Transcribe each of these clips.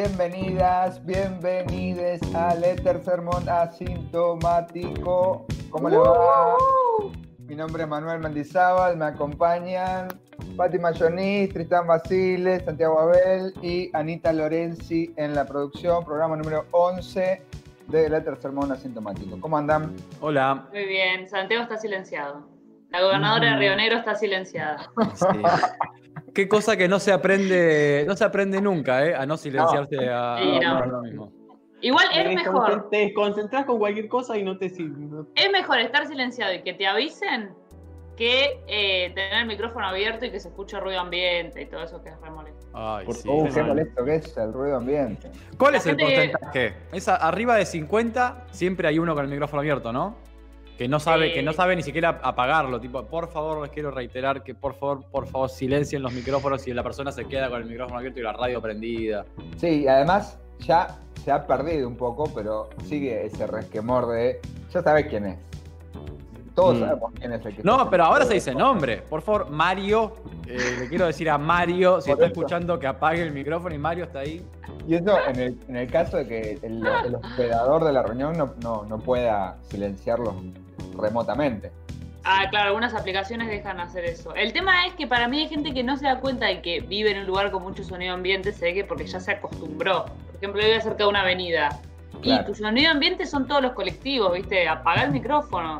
Bienvenidas, bienvenides al Éter Sermón Asintomático. ¿Cómo le va? Mi nombre es Manuel Mendizábal, me acompañan Pati Mayonis, Tristán Basile, Santiago Abel y Anita Lorenzi en la producción, programa número 11 del Éter Sermón Asintomático. ¿Cómo andan? Hola. Muy bien, Santiago está silenciado. La gobernadora de Río Negro está silenciada. Sí. Qué cosa que no se aprende, no se aprende nunca, ¿eh? A no silenciarse a, Sí, no. a lo mismo. Igual es Te mejor, Te desconcentrás con cualquier cosa y no te sirve. es mejor estar silenciado y que te avisen que eh, tener el micrófono abierto y que se escuche ruido ambiente y todo eso que es re molesto. Ay, Por sí. favor, Uh, qué molesto que es el ruido ambiente. ¿Cuál La es el porcentaje? Es arriba de 50, siempre hay uno con el micrófono abierto, ¿no? Que no sabe, que no sabe ni siquiera apagarlo. Tipo, por favor, les quiero reiterar que por favor, por favor, silencien los micrófonos si la persona se queda con el micrófono abierto y la radio prendida. Sí, y además ya se ha perdido un poco, pero sigue ese resquemor de. Ya sabes quién es. Todos Mm. sabemos quién es el que No, está pero ahora se dice nombre. Por favor, Mario. eh, le quiero decir a Mario, si Por está eso. escuchando, que apague el micrófono y Mario está ahí. Y eso en el, en el caso de que el, el hospedador de la reunión no, no, no pueda silenciarlos remotamente. Ah, claro, algunas aplicaciones dejan hacer eso. El tema es que para mí hay gente que no se da cuenta de que vive en un lugar con mucho sonido ambiente, se ve que porque ya se acostumbró. Por ejemplo, yo vivo cerca de una avenida. Claro. Y tu sonido ambiente son todos los colectivos, ¿viste? Apagar el micrófono.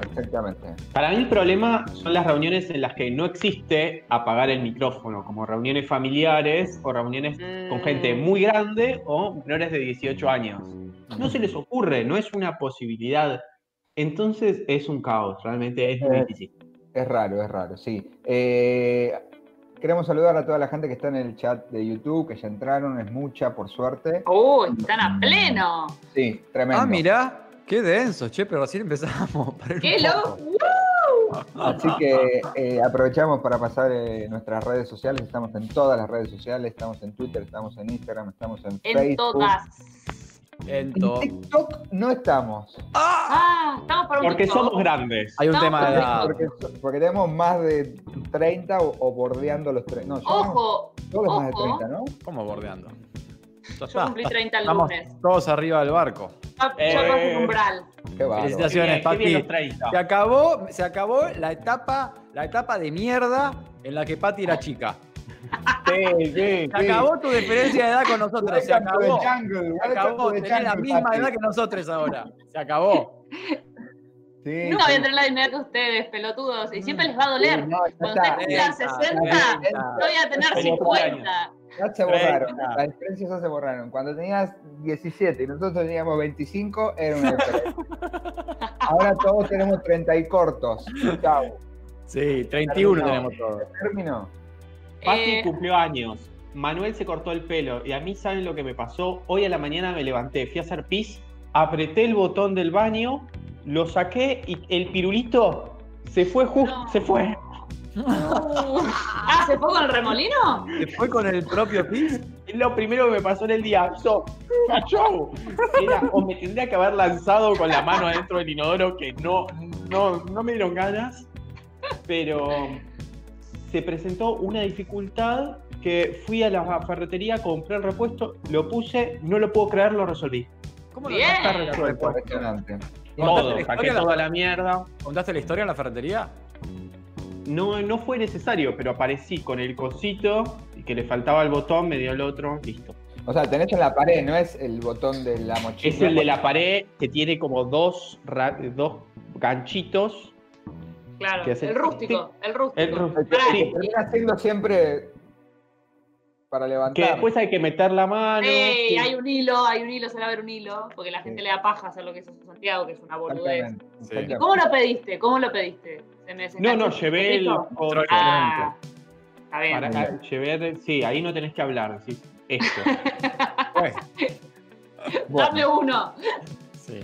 Exactamente. Para mí el problema son las reuniones en las que no existe apagar el micrófono, como reuniones familiares o reuniones con Mm. gente muy grande o menores de 18 años. No se les ocurre, no es una posibilidad. Entonces es un caos, realmente es muy Eh, difícil. Es raro, es raro, sí. Eh, queremos saludar a toda la gente que está en el chat de YouTube, que ya entraron, es mucha, por suerte. ¡Oh, están a pleno! Sí, tremendo. Ah, mirá. Qué denso, che, pero recién empezamos. ¡Qué loco! Así que eh, aprovechamos para pasar eh, nuestras redes sociales. Estamos en todas las redes sociales. Estamos en Twitter, estamos en Instagram, estamos en, En Facebook. todas. En En. TikTok no estamos. Ah, estamos para un Porque TikTok. somos grandes. Hay un No, tema de porque- edad. Porque, porque tenemos más de 30 o, o bordeando los 30. No, yo Ojo, que es más de ojo. 30, ¿no? ¿Cómo bordeando? Yo está. cumplí 30 el Estamos lunes. todos arriba del barco. Eh. ya pasé el umbral. Qué bárbaro. Felicitaciones, Qué bien, qué bien Pati. los 30. Se acabó, se acabó la etapa, la etapa de mierda en la que Pati era chica. Sí, sí, Se sí. acabó tu diferencia de edad con nosotros. Se acabó. jungle, Se acabó. Tenés la jungle, misma Pati. edad que nosotros ahora. Se acabó. Sí, Nunca voy a tener la misma edad que ustedes, pelotudos. Y siempre les va a doler. Sí, no, Cuando ustedes cumplan Treinta, 60, treinta. yo voy a tener Feliz 50. Ya se borraron, las diferencias ya se borraron. Cuando tenías 17 y nosotros teníamos 25, era una diferencia. Ahora todos tenemos 30 y cortos. Chau. Sí, 31 Terminó. tenemos todos. Terminó. Pati Eh, cumplió años. Manuel se cortó el pelo. Y a mí, ¿saben lo que me pasó? Hoy a la mañana me levanté, fui a hacer pis, apreté el botón del baño, lo saqué y el pirulito se fue justo. No. Se fue. ah, ¿se fue con el remolino? ¿Se fue con el propio pis? Es lo primero que me pasó en el día. Yo, chau. Era, o me tendría que haber lanzado con la mano adentro del inodoro, que no, no, no me dieron ganas. Pero se presentó una dificultad que fui a la ferretería, compré el repuesto, lo puse, no lo puedo creer, lo resolví. ¿Cómo lo Bien. está resuelto? Impresionante. Todo, la saqué historia? toda la mierda. ¿Contaste la historia en la ferretería? No, no fue necesario, pero aparecí con el cosito y que le faltaba el botón, me dio el otro, listo. O sea, tenés en la pared, no es el botón de la mochila. Es el de la pared que tiene como dos, dos ganchitos. Claro, el rústico, el rústico. El rú- El que, Pará, el que Sí. termina siendo siempre para Que levantar. después hay que meter la mano. Ey, sí. hay un hilo, hay un hilo, se va a ver un hilo, porque la gente Sí. le da paja hacer lo que hizo Santiago, que es una boludez. Exactamente, Sí. exactamente. ¿Cómo lo pediste? ¿Cómo lo pediste? ¿Se me No, no, llevé el. por- Ah, está bien. para- llevé el- sí, ahí no tenés que hablar, decís esto. fue. Dame uno. Sí.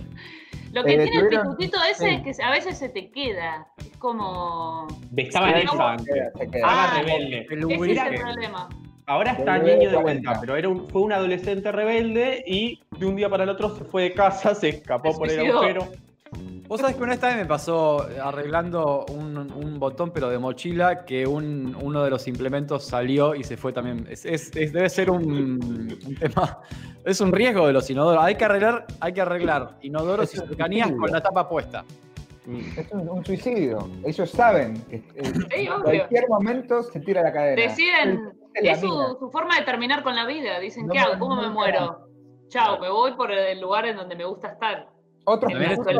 Lo que Eh, tiene el pitutito ese sí. es que a veces se te queda. Es como. Estaba en esa. Estaba Ah, rebelde. El Ese es el problema. Ahora está niño de vuelta, pero era un- fue un adolescente rebelde y de un día para el otro se fue de casa, se escapó por el agujero. Vos sabés que una vez también me pasó arreglando un, un botón, pero de mochila, que un- uno de los implementos salió y se fue también. Es, es- es- debe ser un, un tema. Es un riesgo de los inodoros. Hay que arreglar, hay que arreglar inodoros y Es cercanías con la tapa puesta. Es un, un suicidio. Ellos saben que eh, Sí, en obvio. cualquier momento se tira la cadena. Deciden. Es la Es su, forma de terminar con la vida. Dicen, No ¿qué hago? ¿Cómo no me muero? Chao, me voy por el lugar en donde me gusta estar. Otros pitutos,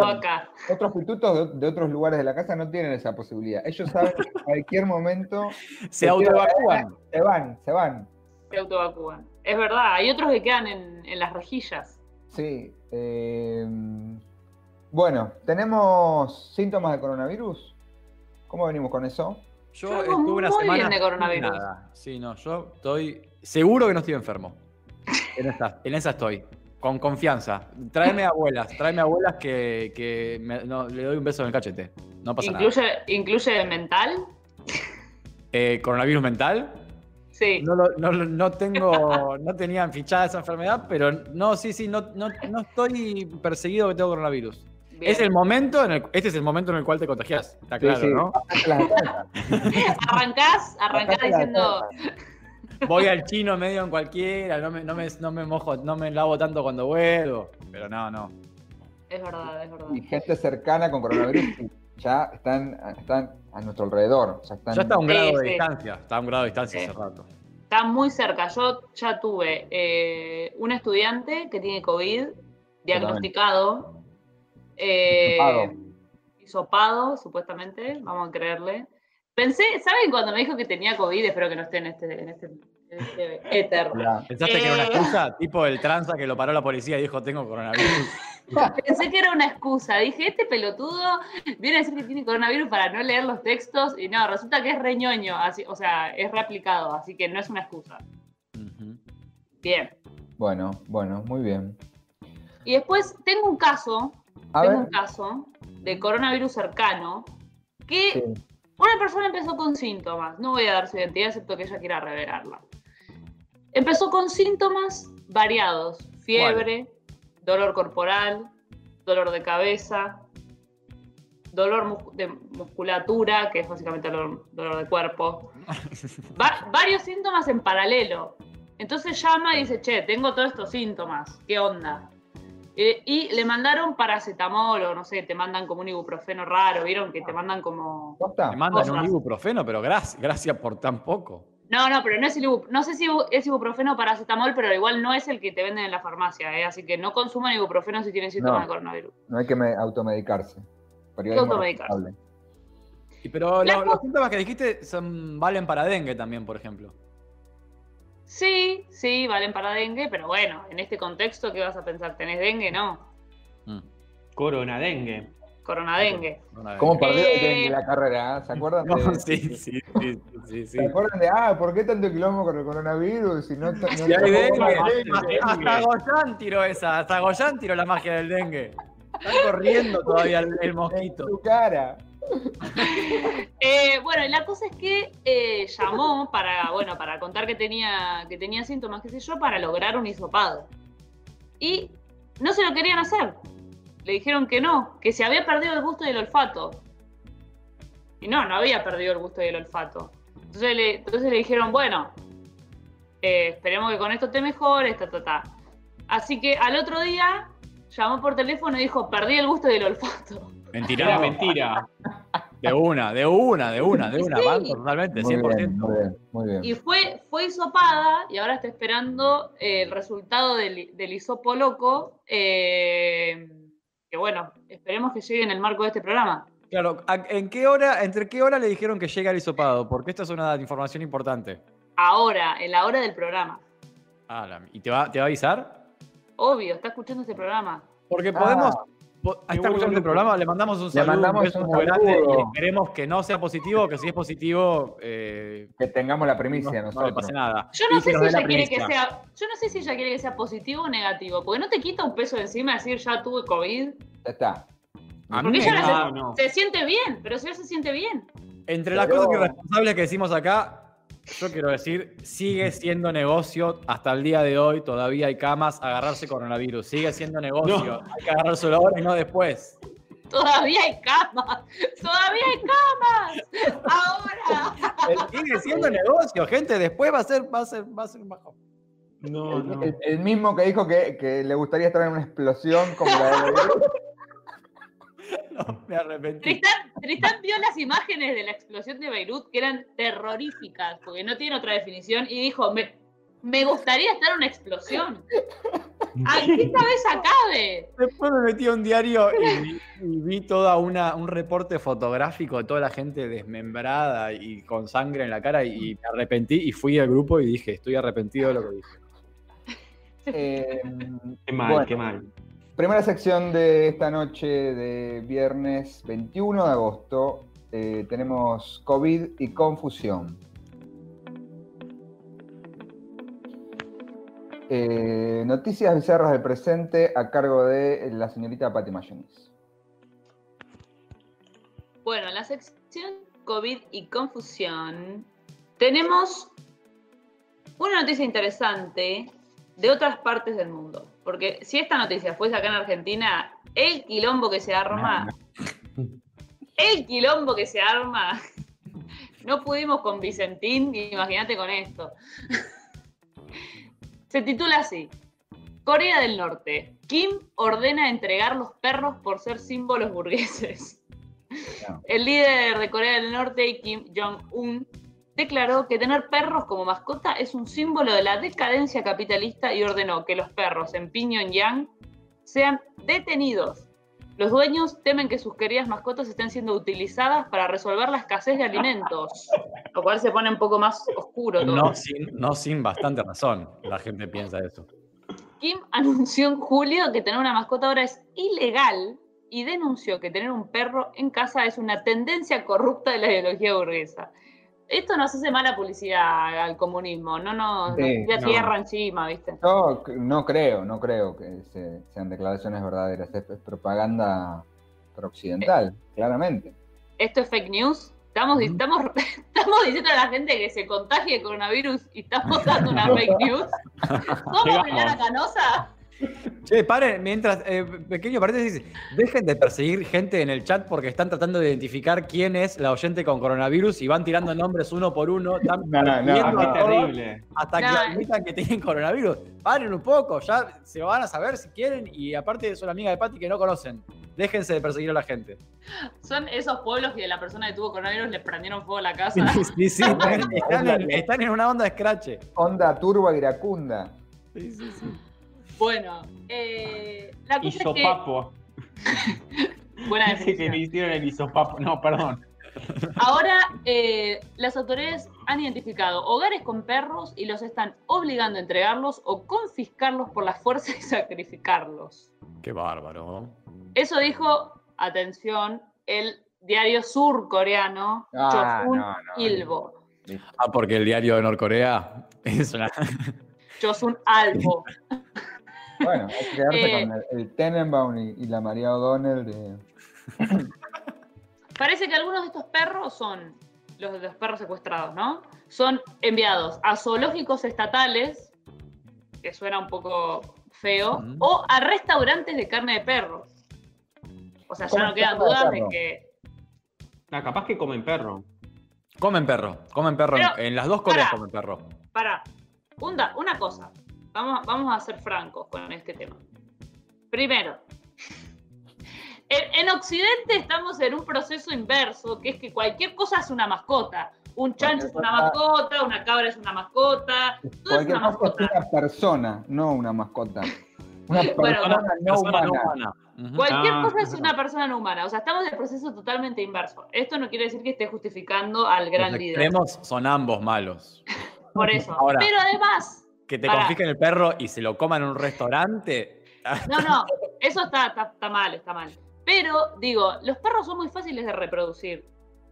otros pitutos de, de otros lugares de la casa no tienen esa posibilidad. Ellos saben que en cualquier momento Se autoevacúan. se van, se van. Se autoevacúan. Es verdad, hay otros que quedan en, en las rejillas. Sí. eh, bueno, ¿tenemos síntomas de coronavirus? ¿Cómo venimos con eso? Yo Yo estuve una semana. bien de coronavirus. Nada. Sí, no, yo estoy seguro que no estoy enfermo. En esa, en esa estoy. Con confianza. Tráeme abuelas, tráeme abuelas que, que me- no, le doy un beso en el cachete. No pasa nada. Incluye, incluye mental. Eh, ¿Coronavirus mental? Sí. No, lo- no, lo- no tengo, no tenía fichada esa enfermedad, pero no, sí, sí, no, no, no estoy perseguido que tengo coronavirus. Bien. Es el momento en el, este es el momento en el cual te contagias, está claro, Sí, sí. ¿no? Arrancás, arrancás diciendo. Voy al chino medio en cualquiera, no me, no me, no me mojo, no me lavo tanto cuando vuelvo, pero no, no. Es verdad, es verdad. Y gente cercana con coronavirus ya están, están a nuestro alrededor. Ya están, Ya está a un Sí, grado de sí. distancia, está a un grado de distancia Sí. hace rato. Está muy cerca. Yo ya tuve eh, un estudiante que tiene COVID diagnosticado. Eh, Hisopado. hisopado, supuestamente, vamos a creerle. Pensé, ¿saben cuando me dijo que tenía COVID? Espero que no esté en este, en este, en este éter. Ya. ¿Pensaste que era una Eh. excusa? Tipo el tranza que lo paró la policía y dijo, tengo coronavirus. Pensé que era una excusa. Dije, este pelotudo viene a decir que tiene coronavirus para no leer los textos. Y no, resulta que es reñoño. Así, o sea, es reaplicado. Así que no es una excusa. Bien. Bueno, bueno, muy bien. Y después tengo un caso, A tengo ver. un caso de coronavirus cercano que Sí. una persona empezó con síntomas. No voy a dar su identidad, excepto que ella quiera revelarla. Empezó con síntomas variados: fiebre, dolor corporal, dolor de cabeza, dolor mus- de musculatura, que es básicamente dolor, dolor de cuerpo. Va- varios síntomas en paralelo. Entonces llama y dice, che, tengo todos estos síntomas, ¿qué onda? Eh, y le mandaron paracetamol o no sé, te mandan como un ibuprofeno raro, ¿vieron? Que te mandan como... Me mandan un ibuprofeno, pero gracias, gracias por tan poco. No, no, pero no es el no sé si es ibuprofeno o paracetamol, pero igual no es el que te venden en la farmacia, ¿eh? así que no consuman ibuprofeno si tienen síntomas No. de coronavirus. No hay que me- automedicarse. Periodismo automedicarse. responsable. Y pero lo- los síntomas que dijiste son, valen para dengue también, por ejemplo. Sí, sí, valen para dengue, pero bueno, en este contexto, ¿qué vas a pensar? ¿Tenés dengue? No, Mm. Corona dengue. Corona dengue. Una ¿Cómo perdió Eh, dengue la carrera? ¿Se acuerdan No, sí, sí, sí, sí, sí, sí. ¿Se acuerdan de, ah, ¿por qué tanto quilombo con el coronavirus? Y no, no, Si hay dengue, dengue. hasta Goyan tiró esa, hasta Goyan tiró la magia del dengue. Está corriendo todavía el, el en mosquito. su cara. Eh, bueno, y la cosa es que eh, llamó para, bueno, para contar que tenía, que tenía síntomas, qué sé yo, para lograr un hisopado. Y no se lo querían hacer. Le dijeron que no, que se había perdido el gusto y el olfato. Y no, no había perdido el gusto y el olfato. Entonces le, entonces le dijeron, bueno, eh, esperemos que con esto te mejores, ta, ta, ta. Así que al otro día llamó por teléfono y dijo, perdí el gusto y el olfato. Mentira. Era mentira. De una, de una, de una, de una. Sí. Banco totalmente, Muy 100%. bien, muy bien, muy bien. Y fue, fue hisopada y ahora está esperando eh, el resultado del, del hisopo loco. eh, que bueno, esperemos que llegue en el marco de este programa. Claro, ¿a- ¿en qué hora, entre qué hora le dijeron que llega el hisopado? Porque esta es una información importante. Ahora, en la hora del programa. Ah, la- ¿Y te va, te va a avisar? Obvio, está escuchando este programa. Porque Ah, podemos, po- Qué está escuchando el programa, le mandamos un saludo, mandamos un grande saludo. y esperemos que no sea positivo, que si es positivo, eh, Que tengamos la no, primicia no le nosotros. pase nada. Yo no sé si ella quiere que sea, yo no sé si ella quiere que sea positivo o negativo, porque no te quita un peso de encima decir ya tuve COVID. Ya está. A mí Porque ella No, no. se siente bien, pero si ella se siente bien. Entre las cosas irresponsables que decimos acá, yo quiero decir, sigue siendo negocio hasta el día de hoy, todavía hay camas, agarrarse coronavirus, sigue siendo negocio, hay que agarrárselo ahora y no después. Todavía hay camas, todavía hay camas. Ahora. Sigue siendo negocio, gente, después va a ser, va a ser, va a ser bajo. No, El, no. el- el mismo que dijo que, que le gustaría estar en una explosión como la de No, me arrepentí. Tristán, Tristán vio las imágenes de la explosión de Beirut que eran terroríficas, porque no tiene otra definición, y dijo, me, me gustaría estar en una explosión. ¡Ay, que esta vez acabe! Después me metí a un diario y vi, y vi toda una, un reporte fotográfico de toda la gente desmembrada y con sangre en la cara y, me arrepentí y fui al grupo y dije, estoy arrepentido de lo que dije. Eh, Qué mal, bueno, qué mal. Primera sección de esta noche de viernes 21 de agosto. eh, tenemos COVID y confusión. Eh, noticias bizarras del presente a cargo de la señorita Patti Mayonis. Bueno, en la sección COVID y confusión tenemos una noticia interesante de otras partes del mundo. Porque si esta noticia fuese acá en Argentina, el quilombo que se arma, el quilombo que se arma, no pudimos con Vicentín, imagínate con esto. Se titula así. Corea del Norte. Kim ordena entregar los perros por ser símbolos burgueses. El líder de Corea del Norte, Kim Jong-un, declaró que tener perros como mascota es un símbolo de la decadencia capitalista y ordenó que los perros en Pyongyang sean detenidos. Los dueños temen que sus queridas mascotas estén siendo utilizadas para resolver la escasez de alimentos, lo cual se pone un poco más oscuro todo. No sin, no sin bastante razón, la gente piensa eso. Kim anunció en julio que tener una mascota ahora es ilegal y denunció que tener un perro en casa es una tendencia corrupta de la ideología burguesa. Esto nos hace mala publicidad al comunismo, no nos, Sí, no. tierra encima, ¿viste? Yo no creo, no creo que se- sean declaraciones verdaderas. Es, es propaganda occidental, claramente. Esto es fake news. Estamos, estamos, estamos diciendo a la gente que se contagie coronavirus y estamos dando una fake news. ¿Cómo. Milana Canosa? Che, paren, mientras, eh, pequeño paréntesis, dejen de perseguir gente en el chat porque están tratando de identificar quién es la oyente con coronavirus y van tirando nombres uno por uno, están No, no, no, a terrible. hasta No. que admitan que tienen coronavirus. Paren un poco, ya se van a saber si quieren y aparte son amigas de Patty que no conocen. Déjense de perseguir a la gente. Son esos pueblos que la persona que tuvo coronavirus le prendieron fuego a la casa. Sí, sí, están, están en, están en una onda de scratch. Onda turba iracunda. Sí, sí, sí. Bueno, eh, la cosa es que... Isopapo. Buena Dice que le hicieron el isopapo. No, perdón. Ahora, eh, las autoridades han identificado hogares con perros y los están obligando a entregarlos o confiscarlos por la fuerza y sacrificarlos. Qué bárbaro. Eso dijo, atención, el diario surcoreano Ah, Chosun no, no. Ilbo. Ah, porque el diario de Norcorea es una. Chosun Albo. Bueno, hay que quedarse Eh. con el, el Tenenbaum y, y la María O'Donnell de. Parece que algunos de estos perros son, los de los perros secuestrados, ¿no? Son enviados a zoológicos estatales, que suena un poco feo, Mm. o a restaurantes de carne de perros. O sea, ya ¿Cómo no quedan de dudas de que. Ah, capaz que comen perro. Comen perro, comen perro. en- Pero, en las dos Coreas comen perro. Para, una, una cosa. Vamos, vamos a ser francos con este tema. Primero, en, en Occidente estamos en un proceso inverso, que es que cualquier cosa es una mascota. Un chancho es una mascota, una cabra es una mascota, todo es Cualquier una cosa es mascota. una persona, no una mascota. Una persona Bueno, no Persona no humana. humana. Cualquier Ah, cosa es una persona no humana. O sea, estamos en el proceso totalmente inverso. Esto no quiere decir que esté justificando al gran Los líder. extremos son ambos malos. Por eso. Ahora. Pero además, Que te Pará. confisquen el perro y se lo coman en un restaurante. no, no. Eso está, está, está mal, está mal. Pero, digo, los perros son muy fáciles de reproducir.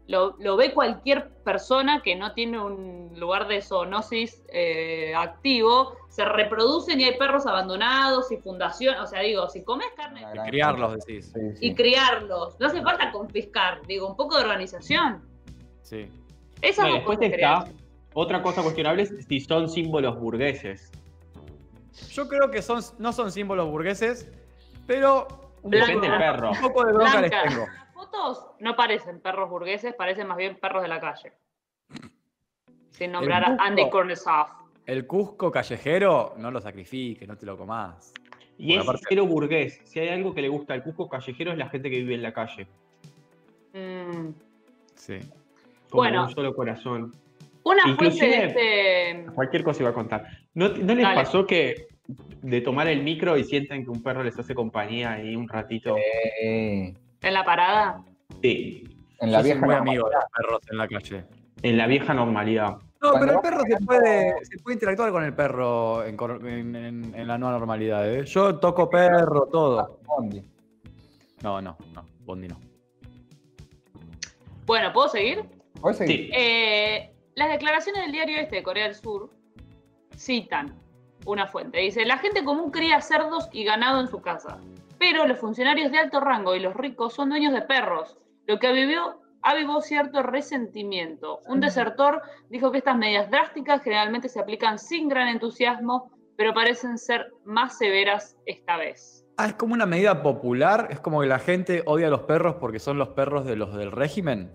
Lo, lo ve cualquier persona que no tiene un lugar de zoonosis eh, activo. Se reproducen y hay perros abandonados y fundaciones. O sea, digo, si comes carne granja. criarlos, decís. Sí, sí. y criarlos, no hace falta confiscar. Digo, un poco de organización. Sí. Esas No, y dos después cosas está, otra cosa cuestionable es si son símbolos burgueses. Yo creo que son, no son símbolos burgueses, pero un del perro. Un poco de bronca les Blanca. tengo. Las fotos no parecen perros burgueses, parecen más bien perros de la calle. Sin nombrar a. Andy Kornesov. El Cusco callejero, no lo sacrifiques, no te lo comás. Y Bueno, es aparte- cero burgués. Si hay algo que le gusta al Cusco callejero es la gente que vive en la calle. Mm. Sí. Como Bueno. un solo corazón. Una fuente de este. Cualquier cosa iba a contar. ¿No, no les Dale. pasó que de tomar el micro y sienten que un perro les hace compañía ahí un ratito? Eh, en la parada. Sí, en la Yo soy vieja muy normalidad. amigo de los perros en la calle. en la vieja normalidad. No, Cuando pero el perro se puede, se puede interactuar con el perro en, cor- en- en- en la nueva normalidad. ¿eh? Yo toco perro, todo. Bondi. No, no, no, Bondi no. Bueno, ¿puedo seguir? ¿Vos seguís? Sí. Eh, las declaraciones del diario este de Corea del Sur citan una fuente. Dice, la gente común cría cerdos y ganado en su casa, pero los funcionarios de alto rango y los ricos son dueños de perros, lo que avivió, avivó cierto resentimiento. Un desertor dijo que estas medidas drásticas generalmente se aplican sin gran entusiasmo, pero parecen ser más severas esta vez. Ah, es como una medida popular. Es como que la gente odia a los perros porque son los perros de los del régimen.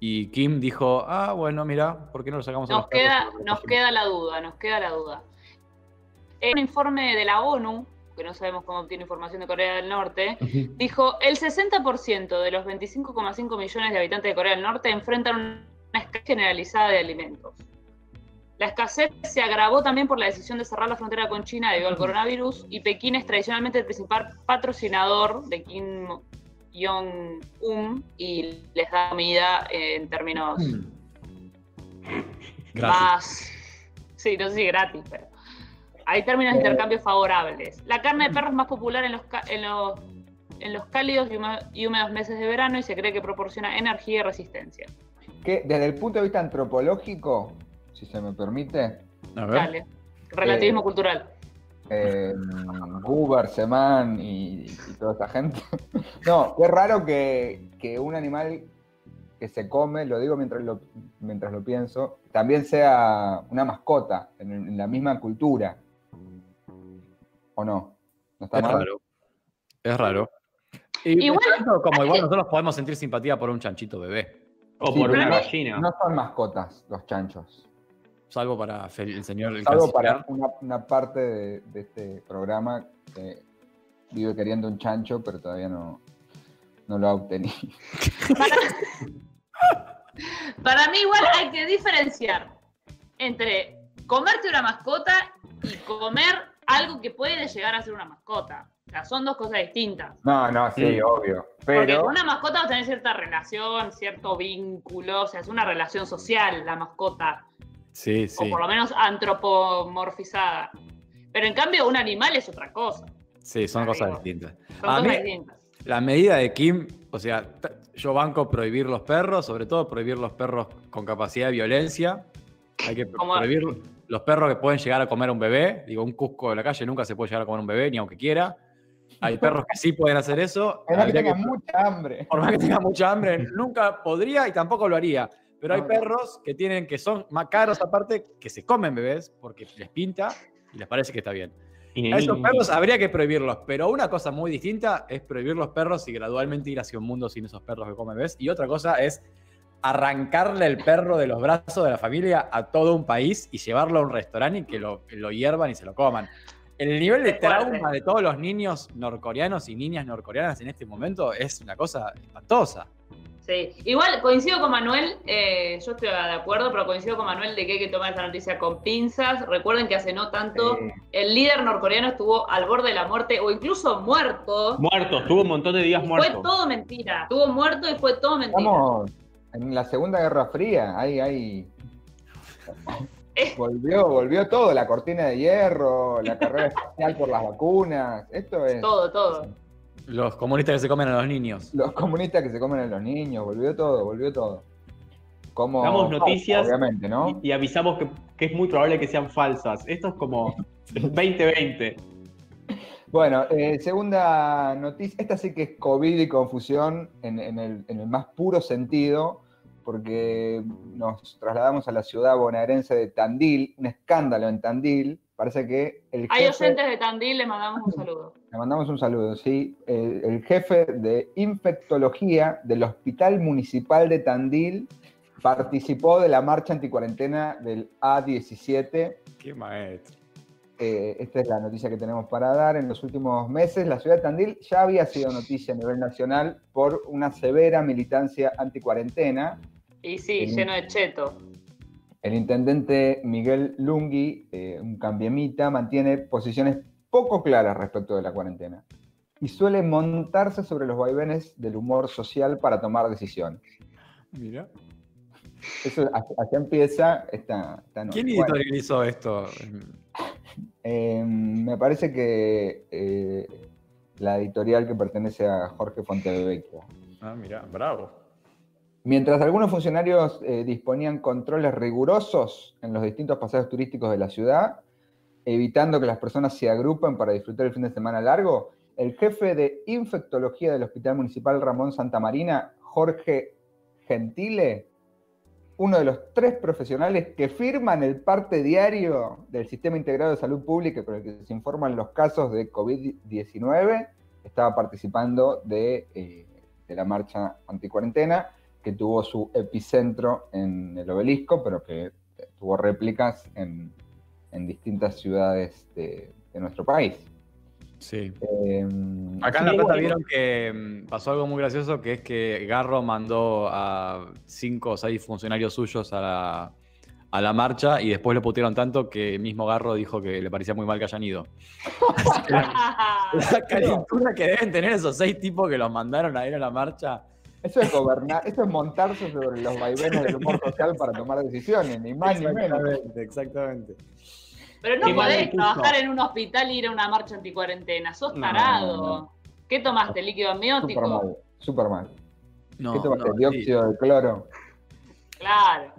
Y Kim dijo, ah, bueno, mira, ¿por qué no lo sacamos a Nos perros queda, nos queda la duda, nos queda la duda. En un informe de la ONU, que no sabemos cómo obtiene información de Corea del Norte, dijo el 60% de los 25,5 millones de habitantes de Corea del Norte enfrentan una escasez generalizada de alimentos. La escasez se agravó también por la decisión de cerrar la frontera con China debido al coronavirus y Pekín es tradicionalmente el principal patrocinador de Kim Jong-un y les da comida en términos Gracias. más. Sí, no sé si gratis, pero. Hay términos de Eh. intercambio favorables. La carne de perro es más popular en los, ca- en los, en los cálidos y húme- y húmedos meses de verano y se cree que proporciona energía y resistencia. Que desde el punto de vista antropológico, si se me permite, A ver. Dale. Relativismo Eh. cultural. Eh, Guber, Seman y, y toda esa gente. No, qué raro que, que un animal que se come, lo digo mientras lo, mientras lo pienso, también sea una mascota en, en la misma cultura. ¿O no? ¿No está Es mal? raro. Es raro. Y Igual- como igual nosotros podemos sentir simpatía por un chanchito bebé. O Sí, por una gallina. No son mascotas los chanchos. Salvo para el señor el Salvo canciller. para una, una parte de, de este programa que vive queriendo un chancho, pero todavía no, no lo ha obtenido. Para mí, igual hay que diferenciar entre comerte una mascota y comer algo que puede llegar a ser una mascota. O sea, son dos cosas distintas. No, no, sí, Sí. obvio. Porque Pero con una mascota vas a tener cierta relación, cierto vínculo, o sea, es una relación social la mascota, Sí, o sí. por lo menos antropomorfizada. Pero en cambio, un animal es otra cosa. Sí, son Arriba. cosas distintas. Son A cosas mí- distintas. La medida de Kim, o sea, yo banco prohibir los perros, sobre todo prohibir los perros con capacidad de violencia. Hay que Como- prohibir los perros que pueden llegar a comer a un bebé. Digo, un cusco de la calle nunca se puede llegar a comer un bebé, ni aunque quiera. Hay perros que sí pueden hacer eso. es que Habría tenga que- mucha hambre. por más que tenga mucha hambre, nunca podría y tampoco lo haría. Pero hay No. perros que tienen, que son más caros aparte, que se comen bebés porque les pinta y les parece que está bien. Y A esos perros habría que prohibirlos, pero una cosa muy distinta es prohibir los perros y gradualmente ir hacia un mundo sin esos perros que comen bebés. Y otra cosa es arrancarle el perro de los brazos de la familia a todo un país y llevarlo a un restaurante y que lo, lo hiervan y se lo coman. El nivel de trauma de todos los niños norcoreanos y niñas norcoreanas en este momento es una cosa espantosa. Sí. Igual coincido con Manuel, eh, yo estoy de acuerdo, pero coincido con Manuel de que hay que tomar esta noticia con pinzas. Recuerden que hace no tanto Eh, el líder norcoreano estuvo al borde de la muerte o incluso muerto. Muertos, tuvo un montón de días Fue muertos. todo mentira. Estuvo muerto y fue todo mentira. estamos en la Segunda Guerra Fría. Ahí, ahí. Volvió, volvió todo, la cortina de hierro, la carrera espacial por las vacunas. Esto es. Todo, todo. Los comunistas que se comen a los niños. Los comunistas que se comen a los niños, volvió todo, volvió todo. Como Damos noticias obviamente, ¿no? Y, y avisamos que, que es muy probable que sean falsas. Esto es como 2020. Bueno, eh, segunda noticia, esta sí que es COVID y confusión en, en el, en el más puro sentido, porque nos trasladamos a la ciudad bonaerense de Tandil, un escándalo en Tandil. Parece que el Hay jefe, oyentes de Tandil, les mandamos un saludo. le mandamos un saludo, sí, el, el jefe de infectología del Hospital Municipal de Tandil participó de la marcha anticuarentena del A17 Qué maestro. eh, esta es la noticia que tenemos para dar. En los últimos meses, la ciudad de Tandil ya había sido noticia a nivel nacional por una severa militancia anticuarentena. Y sí, Sí. lleno de cheto. El intendente Miguel Lungui, eh, un cambiemita, mantiene posiciones poco claras respecto de la cuarentena y suele montarse sobre los vaivenes del humor social para tomar decisiones. Mira. Eso, así así empieza esta, esta. ¿Quién Bueno, editorializó esto? Eh, me parece que eh, la editorial que pertenece a Jorge Fontevecchia. Ah, mira, bravo. Mientras algunos funcionarios eh, disponían controles rigurosos en los distintos paseos turísticos de la ciudad, evitando que las personas se agrupen para disfrutar el fin de semana largo, el jefe de infectología del Hospital Municipal Ramón Santa Marina, Jorge Gentile, uno de los tres profesionales que firman el parte diario del Sistema Integrado de Salud Pública con el que se informan los casos de COVID-19, estaba participando de, eh, de la marcha anticuarentena, que tuvo su epicentro en el obelisco, pero que tuvo réplicas en, en distintas ciudades de, de nuestro país. Sí. Eh, Acá en La Plata bueno. vieron que mm, pasó algo muy gracioso, que es que Garro mandó a cinco o seis funcionarios suyos a la, a la marcha y después lo putieron tanto que mismo Garro dijo que le parecía muy mal que hayan ido. La, la calentura que deben tener esos seis tipos que los mandaron a ir a la marcha. Eso es gobernar, eso es montarse sobre los vaivenes del humor social para tomar decisiones, ni más ni menos. Exactamente, exactamente. Pero no podés trabajar en un hospital y ir a una marcha anticuarentena. Sos No, tarado. no, no. ¿Qué tomaste? ¿Líquido Súper amniótico? mal, súper mal. No, ¿Qué tomaste? no, sí. Dióxido de cloro. Claro.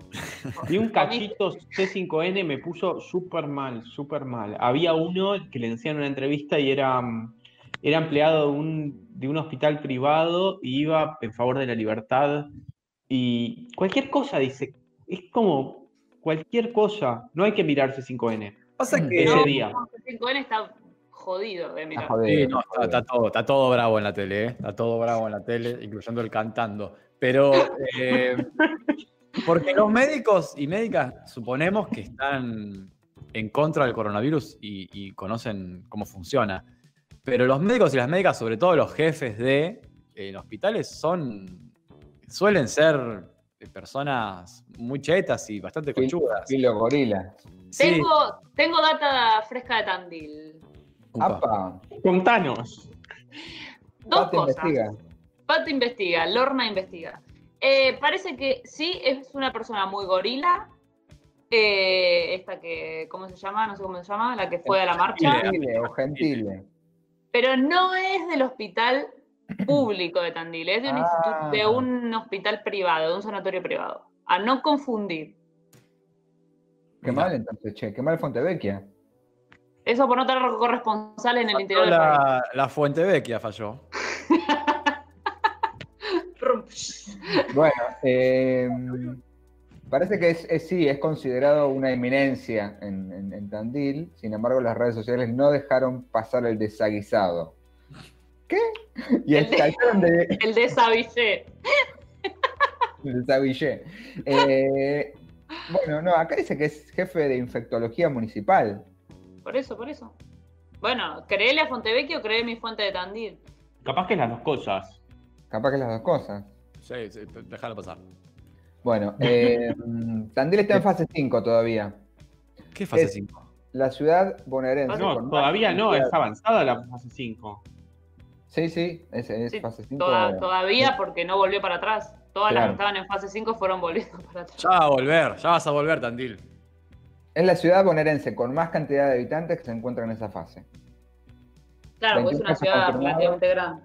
Y un cachito C5N me puso súper mal, súper mal. Había uno que le decían una entrevista y era, mm, era empleado de un, de un hospital privado y iba en favor de la libertad. Y cualquier cosa, dice, es como cualquier cosa. No hay que mirar C5N Pasa Mm. que ese No, día. 5N está jodido de mirar. joder, Sí, no, está, está todo, está todo bravo en la tele, ¿eh? Está todo bravo en la tele, incluyendo el cantando. Pero, eh, porque los médicos y médicas suponemos que están en contra del coronavirus y, y conocen cómo funciona. Pero los médicos y las médicas, sobre todo los jefes de en hospitales, son suelen ser personas muy chetas y bastante conchudas. Gorila. Sí. Tengo, tengo data fresca de Tandil. Apa, Contanos. Dos cosas. investiga. Pato investiga, Lorna investiga. Eh, parece que sí, es una persona muy gorila. Eh, esta que, ¿cómo se llama? No sé cómo se llama, la que fue a la marcha. Gentile o gentile. Pero no es del hospital público de Tandil, es de un, Ah. instituto- de un hospital privado, de un sanatorio privado. A no confundir. Qué mal entonces, che, qué mal Fontevecchia. Eso por no tener corresponsal en el interior del país. La, la Fuente Vecchia falló. Bueno, eh, parece que es, es- sí, es considerado una eminencia en, en- en Tandil, sin embargo las redes sociales no dejaron pasar el desaguisado. ¿Qué? Y El de- de, El de Savillé. del Savillé. Eh, bueno, no, acá dice que es jefe de infectología municipal. Por eso, por eso. Bueno, créele a Fontevecchio o créele mi fuente de Tandil. Capaz que las dos cosas. Capaz que las dos cosas. Sí, sí, déjalo pasar. Bueno, eh, Tandil está en fase 5 todavía. ¿Qué fase Es- 5? La ciudad bonaerense. No, con más todavía no, es avanzada la fase 5. Sí, sí, es, es Sí, fase 5. Toda- todavía porque no volvió para atrás. Todas las Claro. que estaban en fase 5 fueron volviendo para atrás. Ya va a volver, ya vas a volver, Tandil. Es la ciudad bonaerense con más cantidad de habitantes que se encuentra en esa fase. Claro, porque es 21 una ciudad relativamente grande.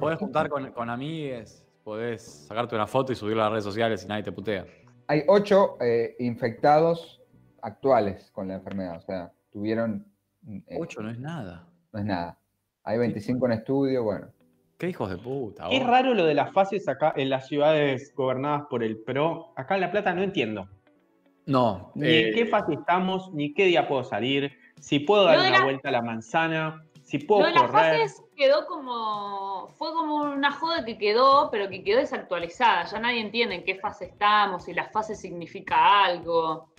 Podés juntar con, con amigues, podés sacarte una foto y subirla a las redes sociales y nadie te putea. Hay ocho eh, infectados actuales con la enfermedad, o sea, tuvieron... eh, Ocho no es nada. No es nada. Hay 25 en estudio, bueno. Qué hijos de puta. Es raro lo de las fases acá en las ciudades gobernadas por el PRO. Acá en La Plata no entiendo. No. Ni eh, en qué fase estamos, ni qué día puedo salir, si puedo dar una la- vuelta a la manzana, si puedo Lo de las fases quedó como. Fue como una joda que quedó, pero que quedó desactualizada. Ya nadie entiende en qué fase estamos, si la fase significa algo.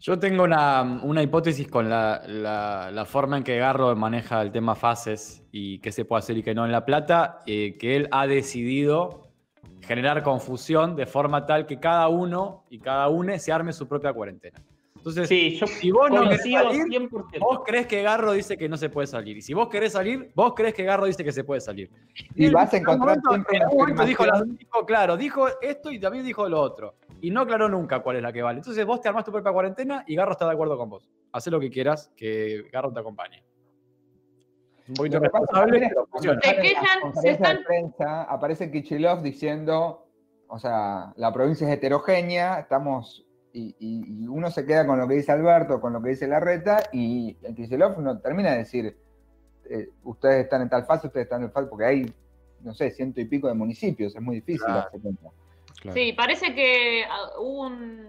Yo tengo una, una hipótesis con la, la- forma en que Garro maneja el tema fases y qué se puede hacer y qué no en La Plata, eh, que él ha decidido generar confusión de forma tal que cada uno y cada una se arme su propia cuarentena. Entonces, Sí, yo si vos no querés salir, 100%. vos crees que Garro dice que no se puede salir. Y si vos querés salir, vos crees que Garro dice que se puede salir. Y vas a encontrar momento- siempre en una momento dijo, dijo, claro, dijo esto y también dijo lo otro. Y no aclaró nunca cuál es la que vale. Entonces vos te armás tu propia cuarentena y Garro está de acuerdo con vos. Haz lo que quieras, que Garro te acompañe. Un poquito funciona. Se están- de prensa aparece Kichilov diciendo, o sea, la provincia es heterogénea, estamos, y, y- y uno se queda con lo que dice Alberto, con lo que dice Larreta, y el Kichilov no termina de decir, eh, ustedes están en tal fase, ustedes están en tal fase, porque hay, no sé, ciento y pico de municipios, es muy difícil Claro. darse cuenta. Claro. Sí, parece que ah, hubo un,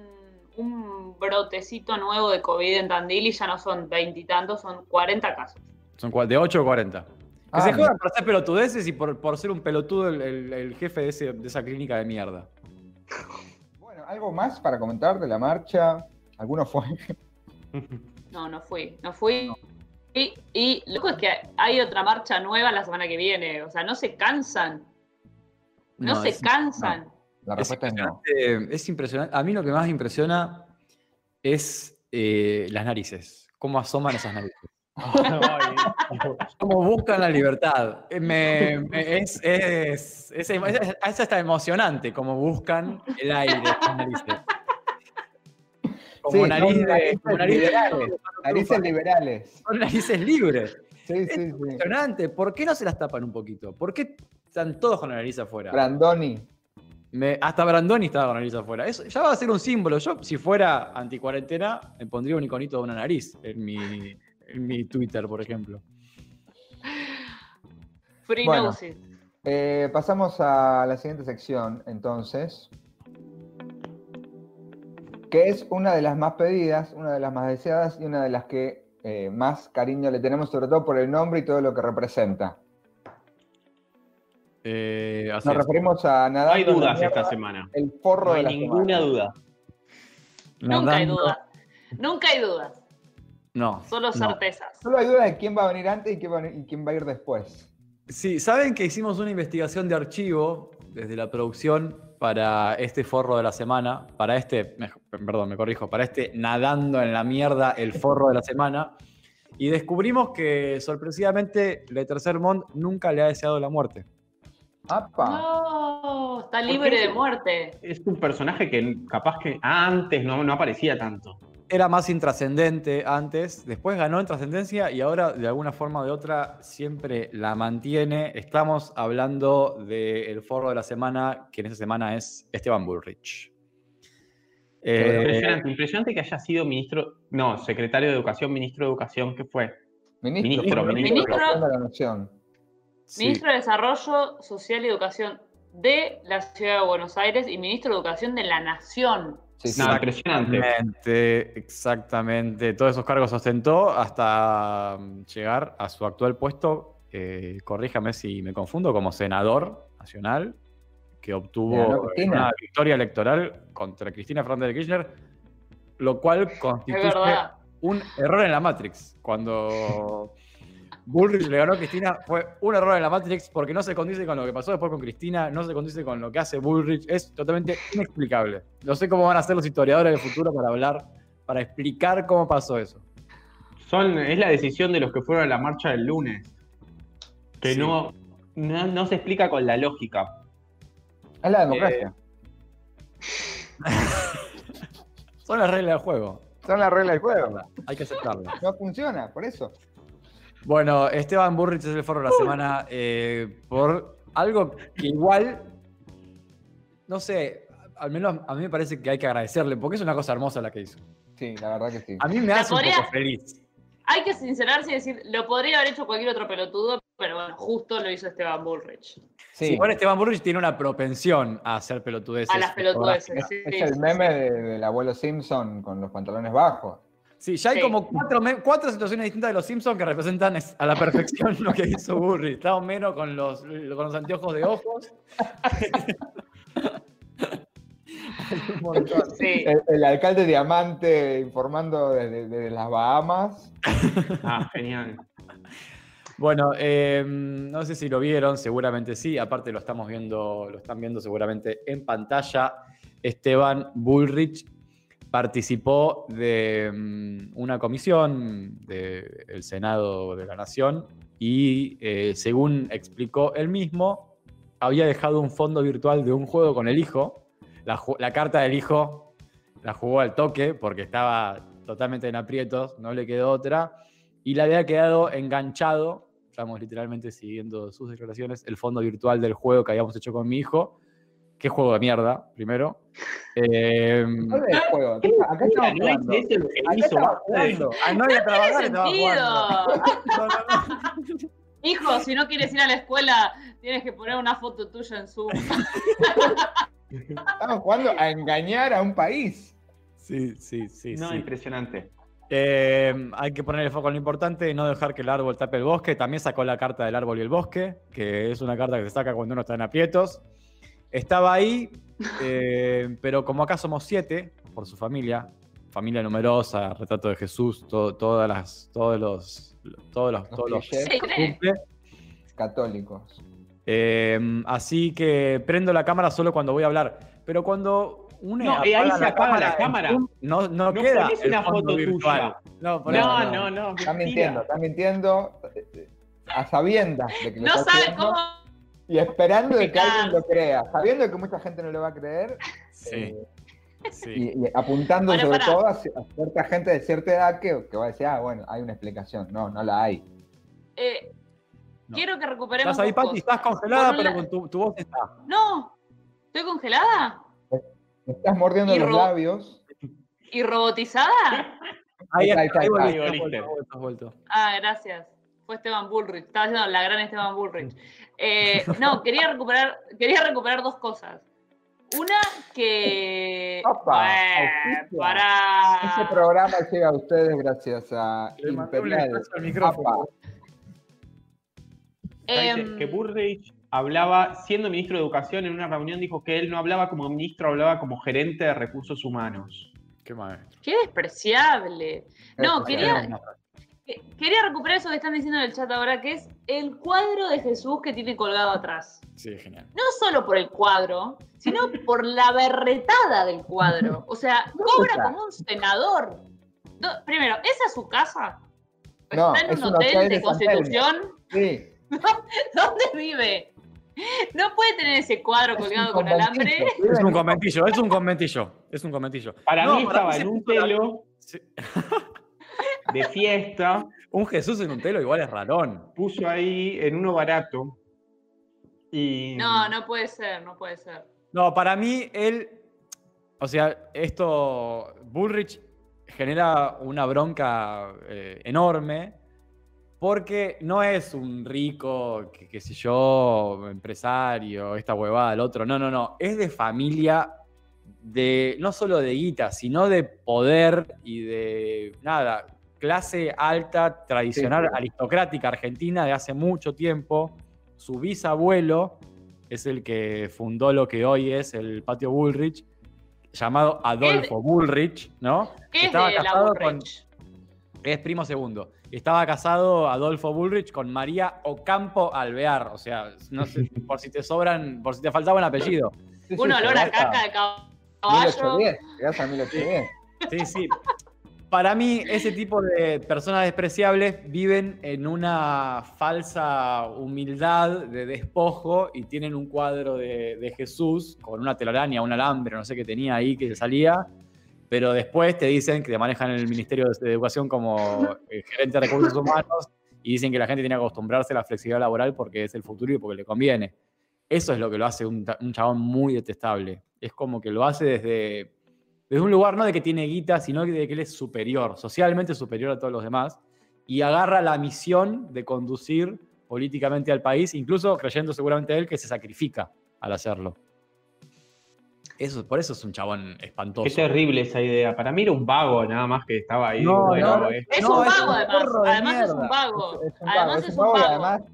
un brotecito nuevo de COVID en Tandil y ya no son veintitantos, son 40 casos. Son de 8 o 40. Que Ah, se jodan por hacer pelotudeces y por, por ser un pelotudo el, el- el jefe de, ese- de esa clínica de mierda. ¿algo más para comentar de la marcha? ¿Alguno fue? No, no fui, no fui. Y, y lo loco es que hay otra marcha nueva la semana que viene. O sea, no se cansan. No, se es- cansan. La Es respuesta es no. impresionante, es impresionante. A mí lo que más me impresiona es eh, las narices. Cómo asoman esas narices. Ay, Cómo buscan la libertad. Eh, me- me- es, es, es, es- es hasta emocionante cómo buscan el aire narices. Como Sí, nariz son de. narices Como nariz de- liberales. Narices liberales. Son narices libres. Sí, Es sí, sí. impresionante. ¿Por qué no se las tapan un poquito? ¿Por qué están todos con la nariz afuera? Brandoni. Me- hasta Brandoni estaba con la nariz afuera. Eso ya va a ser un símbolo. Yo, si fuera anticuarentena, me pondría un iconito de una nariz en mi, en mi Twitter, por ejemplo. Free Bueno. Eh, pasamos a la siguiente sección, entonces, que es una de las más pedidas, una de las más deseadas y una de las que eh, más cariño le tenemos, sobre todo por el nombre y todo lo que representa. Eh, así Nos es. referimos a no Nadal. hay dudas esta semana. El forro No de hay la ninguna semana. duda. Nunca hay dudas. Nunca hay dudas. No. Solo no. certezas. Solo hay duda de quién va a venir antes y quién va a, venir- y quién va a ir después. Sí, saben que hicimos una investigación de archivo desde la producción para este forro de la semana, para este, me- perdón, me corrijo, para este nadando en la mierda el forro de la semana, y descubrimos que sorpresivamente Le Tercer Mont nunca le ha deseado la muerte. ¡Apa! No, está ¿Por libre de muerte. Es un personaje que capaz que antes no, no aparecía tanto. Era más intrascendente antes, después ganó en trascendencia y ahora de alguna forma o de otra siempre la mantiene. Estamos hablando del forro de la semana, que en esta semana es Esteban Bullrich. Eh, Impresionante, impresionante que haya sido ministro, no, secretario de Educación, ministro de Educación, ¿qué fue? Ministro, Ministro, ministro. Educación de la Nación. sí. Ministro de Desarrollo Social y Educación de la Ciudad de Buenos Aires y Ministro de Educación de la Nación. Sí, sí. No, impresionante. Exactamente, exactamente. Todos esos cargos ostentó hasta mm, llegar a su actual puesto, eh, corríjame si me confundo, como senador nacional, que obtuvo una victoria electoral contra Cristina Fernández de Kirchner, lo cual constituye un error en la Matrix. Cuando Bullrich le ganó a Cristina, fue un error en la Matrix porque no se condice con lo que pasó después con Cristina, no se condice con lo que hace Bullrich. Es totalmente inexplicable. No sé cómo van a ser los historiadores del futuro para hablar, para explicar cómo pasó eso. Son, es la decisión de los que fueron a la marcha del lunes. Que Sí. no, no, no se explica con la lógica. Es la democracia. Son las reglas del juego. Son las reglas del juego. Hay que aceptarlo. No funciona, por eso. Bueno, Esteban Burrich es el foro de la semana eh, por algo que igual, no sé, al menos a mí me parece que hay que agradecerle, porque es una cosa hermosa la que hizo. Sí, la verdad que sí. A mí me La hace un poco feliz. Hay que sincerarse y decir, lo podría haber hecho cualquier otro pelotudo, pero bueno, justo lo hizo Esteban Bullrich. Sí, Igual Esteban Burrich tiene una propensión a hacer pelotudeces. A las pelotudeces. es, sí, es sí, el sí. meme de- del abuelo Simpson con los pantalones bajos. Sí, ya hay Sí. como cuatro, cuatro situaciones distintas de los Simpsons que representan es- a la perfección lo que hizo Burry. Está Homero con los, con los anteojos de ojos. Hay un montón. Sí. El, el alcalde Diamante informando desde, desde las Bahamas. Ah, genial. Bueno, eh, no sé si lo vieron, seguramente sí. Aparte lo estamos viendo, lo están viendo seguramente en pantalla. Esteban Bullrich participó de mm, una comisión del Senado de la Nación y, eh, según explicó él mismo, había dejado un fondo virtual de un juego con el hijo. La carta del hijo la jugó al toque porque estaba totalmente en aprietos, no le quedó otra. Y le había quedado enganchado, estamos literalmente siguiendo sus declaraciones, el fondo virtual del juego que habíamos hecho con mi hijo. Qué juego de mierda, primero. Eh, ¿Cuál es el juego? Acá, estamos es jugando. Acá de- jugando. ah, no iba a trabajar, estaba sentido. jugando. No, no, no. Hijo, si no quieres ir a la escuela, tienes que poner una foto tuya en Zoom. Estamos jugando a engañar a un país. Sí, sí, sí. No, sí. impresionante. Eh, hay que poner el foco en lo importante, no dejar que el árbol tape el bosque. También sacó la carta del árbol y el bosque, que es una carta que se saca cuando uno está en aprietos. Estaba ahí, eh, pero como acá somos siete, por su familia, familia numerosa, retrato de Jesús, to- todas las, todos los, todos los, todos los cumple. católicos. Eh, así que prendo la cámara solo cuando voy a hablar. Pero cuando uno No, eh, ahí se apaga la cámara. no, no, No queda pones el una fondo foto virtual. No, por eso No, no. no, no. Está mintiendo, está mintiendo eh, a sabiendas de que No haciendo cómo. Y esperando de que alguien lo crea, sabiendo que mucha gente no le va a creer Sí, eh, sí. y, y apuntando sobre todo a, ci- a cierta gente de cierta edad que, que va a decir, ah, bueno, hay una explicación. No, no la hay. Eh, No. Quiero que recuperemos. Estás ahí, Pati, estás congelada, pero la- con tu, tu voz está. No, estoy congelada Me estás mordiendo los labios. y robotizada. Ahí, está, ahí está. Ahí. Ah, gracias. Fue Esteban Bullrich. Estaba diciendo la gran Esteban Bullrich. Eh, no, quería recuperar, quería recuperar dos cosas. Una que. Opa, Eh, para. Este programa llega a ustedes gracias a Le Imperial. al micrófono. Em, que Burrich hablaba, siendo ministro de Educación, en una reunión dijo que él no hablaba como ministro, hablaba como gerente de recursos humanos. Qué maestro. Qué despreciable. No, quería, quería recuperar eso que están diciendo en el chat ahora, que es el cuadro de Jesús que tiene colgado atrás. Sí, genial. No solo por el cuadro, sino por la berretada del cuadro. O sea, cobra está? como un senador. Do- primero, ¿esa es su casa? No, ¿Está en es un un hotel, hotel de. Constitución? Sí, ¿Dónde vive? No puede tener ese cuadro es colgado con alambre. Es un conventillo, es un conventillo. Es un conventillo. Para No, mí estaba en un telo Sí. de fiesta, Un Jesús en un telo igual es rarón. puso ahí en uno barato. Y No, no puede ser, no puede ser. No, para mí, él. O sea, esto. Bullrich genera una bronca eh, enorme. Porque no es un rico, que, qué sé yo, empresario, esta huevada, el otro. No, no, no. Es de familia de. No solo de guita, sino de poder y de. Nada. Clase alta, tradicional, Sí, sí. aristocrática argentina de hace mucho tiempo. Su bisabuelo es el que fundó lo que hoy es el patio Bullrich, llamado Adolfo Bullrich, ¿no? ¿Qué es Estaba de la casado con-? Es primo segundo. Estaba casado Adolfo Bullrich con María Ocampo Alvear. O sea, no sé, por si te sobran, por si te faltaba un apellido. Un olor a caca de caballo. 1810, llegás a 1810. Sí, sí. Para mí, ese tipo de personas despreciables viven en una falsa humildad de despojo y tienen un cuadro de, de Jesús con una telaraña, un alambre, no sé qué tenía ahí que salía, pero después te dicen que te manejan en el Ministerio de Educación como eh, gerente de recursos humanos y dicen que la gente tiene que acostumbrarse a la flexibilidad laboral porque es el futuro y porque le conviene. Eso es lo que lo hace un, chabón muy detestable. Es como que lo hace desde, desde un lugar no de que tiene guita, sino de que él es superior, socialmente superior a todos los demás, y agarra la misión de conducir políticamente al país, incluso creyendo seguramente él que se sacrifica al hacerlo. Eso, por eso es un chabón espantoso. Qué terrible esa idea. Para mí era un vago nada más que estaba ahí. No, bueno, no. Es No, un vago, además. Además es un vago. Es un Además es un vago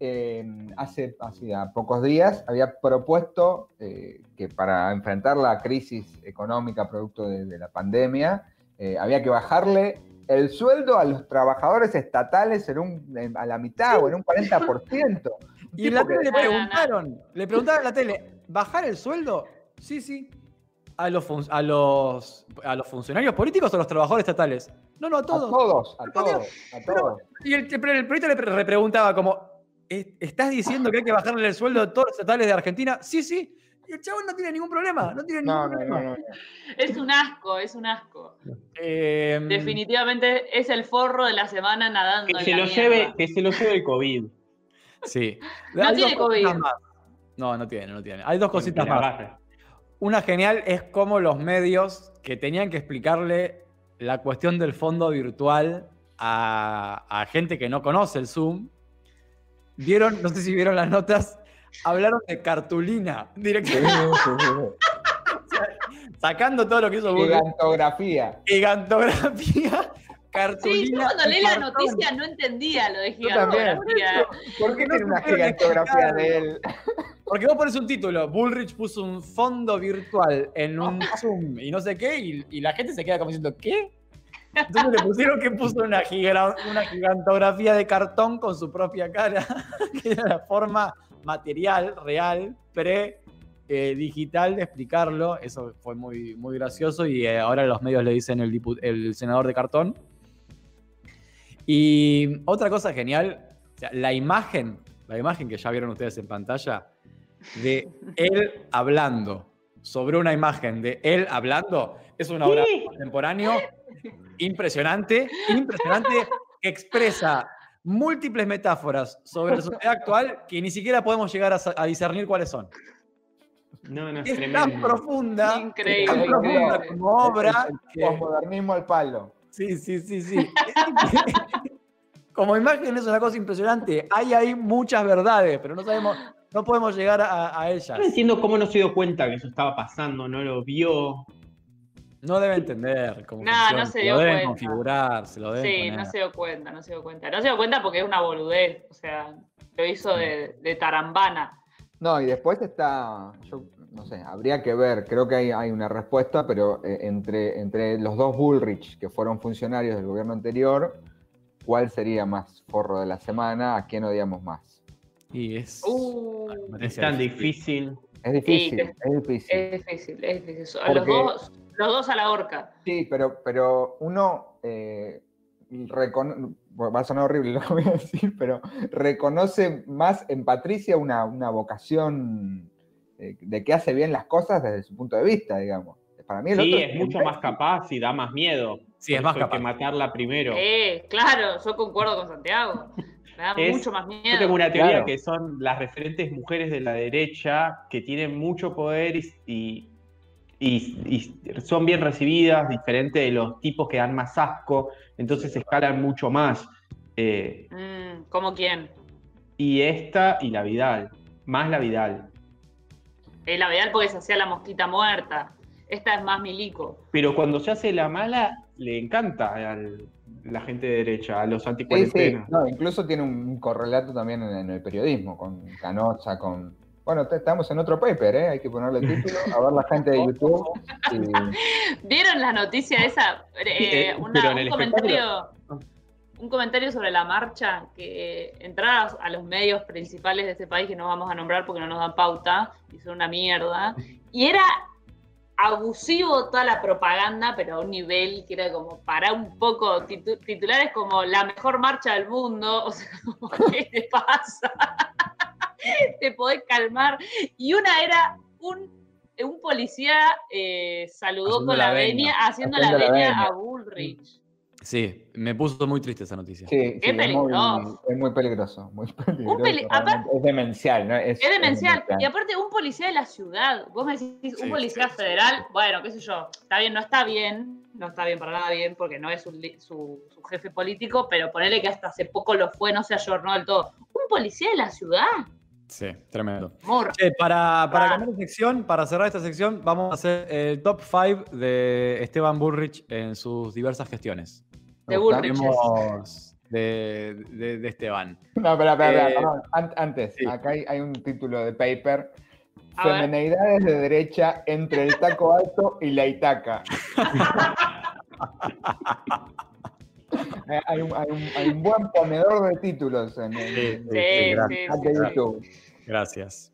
eh, hace, hacía pocos días había propuesto eh, que para enfrentar la crisis económica producto de, de la pandemia, eh, había que bajarle el sueldo a los trabajadores estatales en un, en- a la mitad o en un 40%. Y en la tele le No, no, no. preguntaron, le preguntaron a la tele, ¿bajar el sueldo? Sí, sí. ¿A los, a los, a los funcionarios políticos o a los trabajadores estatales? No, no, a A todos. todos, a todos, a pero- todos. Y el, el periodista le pre- repreguntaba como, "¿Es- ¿estás diciendo que hay que bajarle el sueldo a todos los estatales de Argentina? Sí, sí. Y el chabón no tiene ningún problema, no tiene No, ningún no, problema. no, no. no. Es un asco, es un asco. Eh, Definitivamente es el forro de la semana nadando. Que en se la lo lleve, que se lo lleve el COVID. Sí. No Hay tiene COVID. más. No, no tiene, no tiene. Hay dos cositas más. Una genial es cómo los medios que tenían que explicarle la cuestión del fondo virtual a, a gente que no conoce el Zoom, vieron, no sé si vieron las notas, hablaron de cartulina Sí, directamente, sí, sí, sacando todo lo que hizo sí. Google, Gigantografía. gigantografía, Sí, yo cartulina. cuando leí la noticia no entendía lo de gigantografía. ¿Por qué no tiene una gigantografía de él? Porque vos pones un título, Bullrich puso un fondo virtual en un Zoom y no sé qué, y, y la gente se queda como diciendo, ¿qué? Entonces le pusieron que puso una, giga- una gigantografía de cartón con su propia cara, que era la forma material, real, pre eh, digital de explicarlo. Eso fue muy, muy gracioso y eh, ahora los medios le dicen el, el senador de cartón. Y otra cosa genial, o sea, la imagen, la imagen que ya vieron ustedes en pantalla, de él hablando sobre una imagen de él hablando, es una obra contemporáneo impresionante, impresionante, que expresa múltiples metáforas sobre la sociedad actual que ni siquiera podemos llegar a, discernir cuáles son. No, no, es Es tremendo. tan profunda, Increíble, tan profunda como obra El que- posmodernismo al palo. Sí, sí, sí, sí. Como imagen es una cosa impresionante. Hay ahí muchas verdades, pero no sabemos, no podemos llegar a, a ellas. No entiendo cómo no se dio cuenta que eso estaba pasando, no lo vio. No debe entender cómo No, funciona. no se lo dio deben cuenta. configurar, se lo deben Sí, poner. no se dio cuenta, no se dio cuenta. No se dio cuenta porque es una boludez. O sea, lo hizo de, de tarambana. No, y después está, yo no sé, habría que ver, creo que hay, hay una respuesta, pero eh, entre, entre los dos Bullrich, que fueron funcionarios del gobierno anterior, ¿cuál sería más forro de la semana? ¿A quién odiamos más? Y es. Uh, Es tan difícil. difícil. Es difícil, es- es difícil. es difícil, es difícil. A Los dos, los dos a la horca. Sí, pero, pero uno eh, recono- bueno, va a sonar horrible lo que voy a decir, pero reconoce más en Patricia una, una vocación eh, de que hace bien las cosas desde su punto de vista, digamos. Para mí el Sí, otro es mucho más capaz y da más miedo. Sí, es más capaz. que matarla primero. Eh, claro, yo concuerdo con Santiago. Me da Es- mucho más Yo miedo. tengo una teoría Claro. que son las referentes mujeres de la derecha que tienen mucho poder y, y- y- y son bien recibidas, diferente de los tipos que dan más asco, entonces escalan mucho más. Eh, Mm, ¿Cómo quién? y esta y la Vidal, más la Vidal. Eh, la Vidal porque se hacía la mosquita muerta. Esta es más milico. Pero cuando se hace la mala, le encanta a la gente de derecha, a los Sí, sí, anticuarentena. no, incluso tiene un correlato también en, en el periodismo, con Canosa, con... Bueno, estamos en otro paper, ¿eh? hay que ponerle título, a ver la gente de YouTube. y- ¿Vieron la noticia esa? Eh, Eh, una- un, comentario, un comentario sobre la marcha que entrar a los medios principales de este país, que no vamos a nombrar porque no nos dan pauta, y son una mierda. Y era abusivo toda la propaganda, pero a un nivel que era como para un poco titu- titulares como la mejor marcha del mundo. O sea, ¿qué te pasa? te podés calmar. Y una era un, un policía eh, saludó Haciendo con la la venia. venia, haciendo la venia venia. a Bullrich. Sí, me puso muy triste esa noticia. Sí, es, muy, peligroso. es muy peligroso. Muy peligroso peli- realmente. es demencial, ¿no? Es, Es demencial. Y aparte, un policía de la ciudad. Vos me decís, un Sí, policía sí, sí, federal, bueno, qué sé yo. Está bien, no está bien. No está bien para nada bien, porque no es su, su jefe político, pero ponele que hasta hace poco lo fue, no se ayornó del todo. Un policía de la ciudad. Sí, tremendo. Para, para Ah. cambiar de sección, para cerrar esta sección, vamos a hacer el top 5 de Esteban Bullrich en sus diversas gestiones. De. Hablemos de, de- de Esteban. No, espera, espera, espera, Eh, Antes, sí. acá hay, hay un título de paper. A ver. Femeneidades de derecha entre el taco alto y la itaca. Eh, hay, un, hay un- hay un buen ponedor de títulos en el Sí, en Sí, el sí, chat sí, de sí. YouTube. Gracias.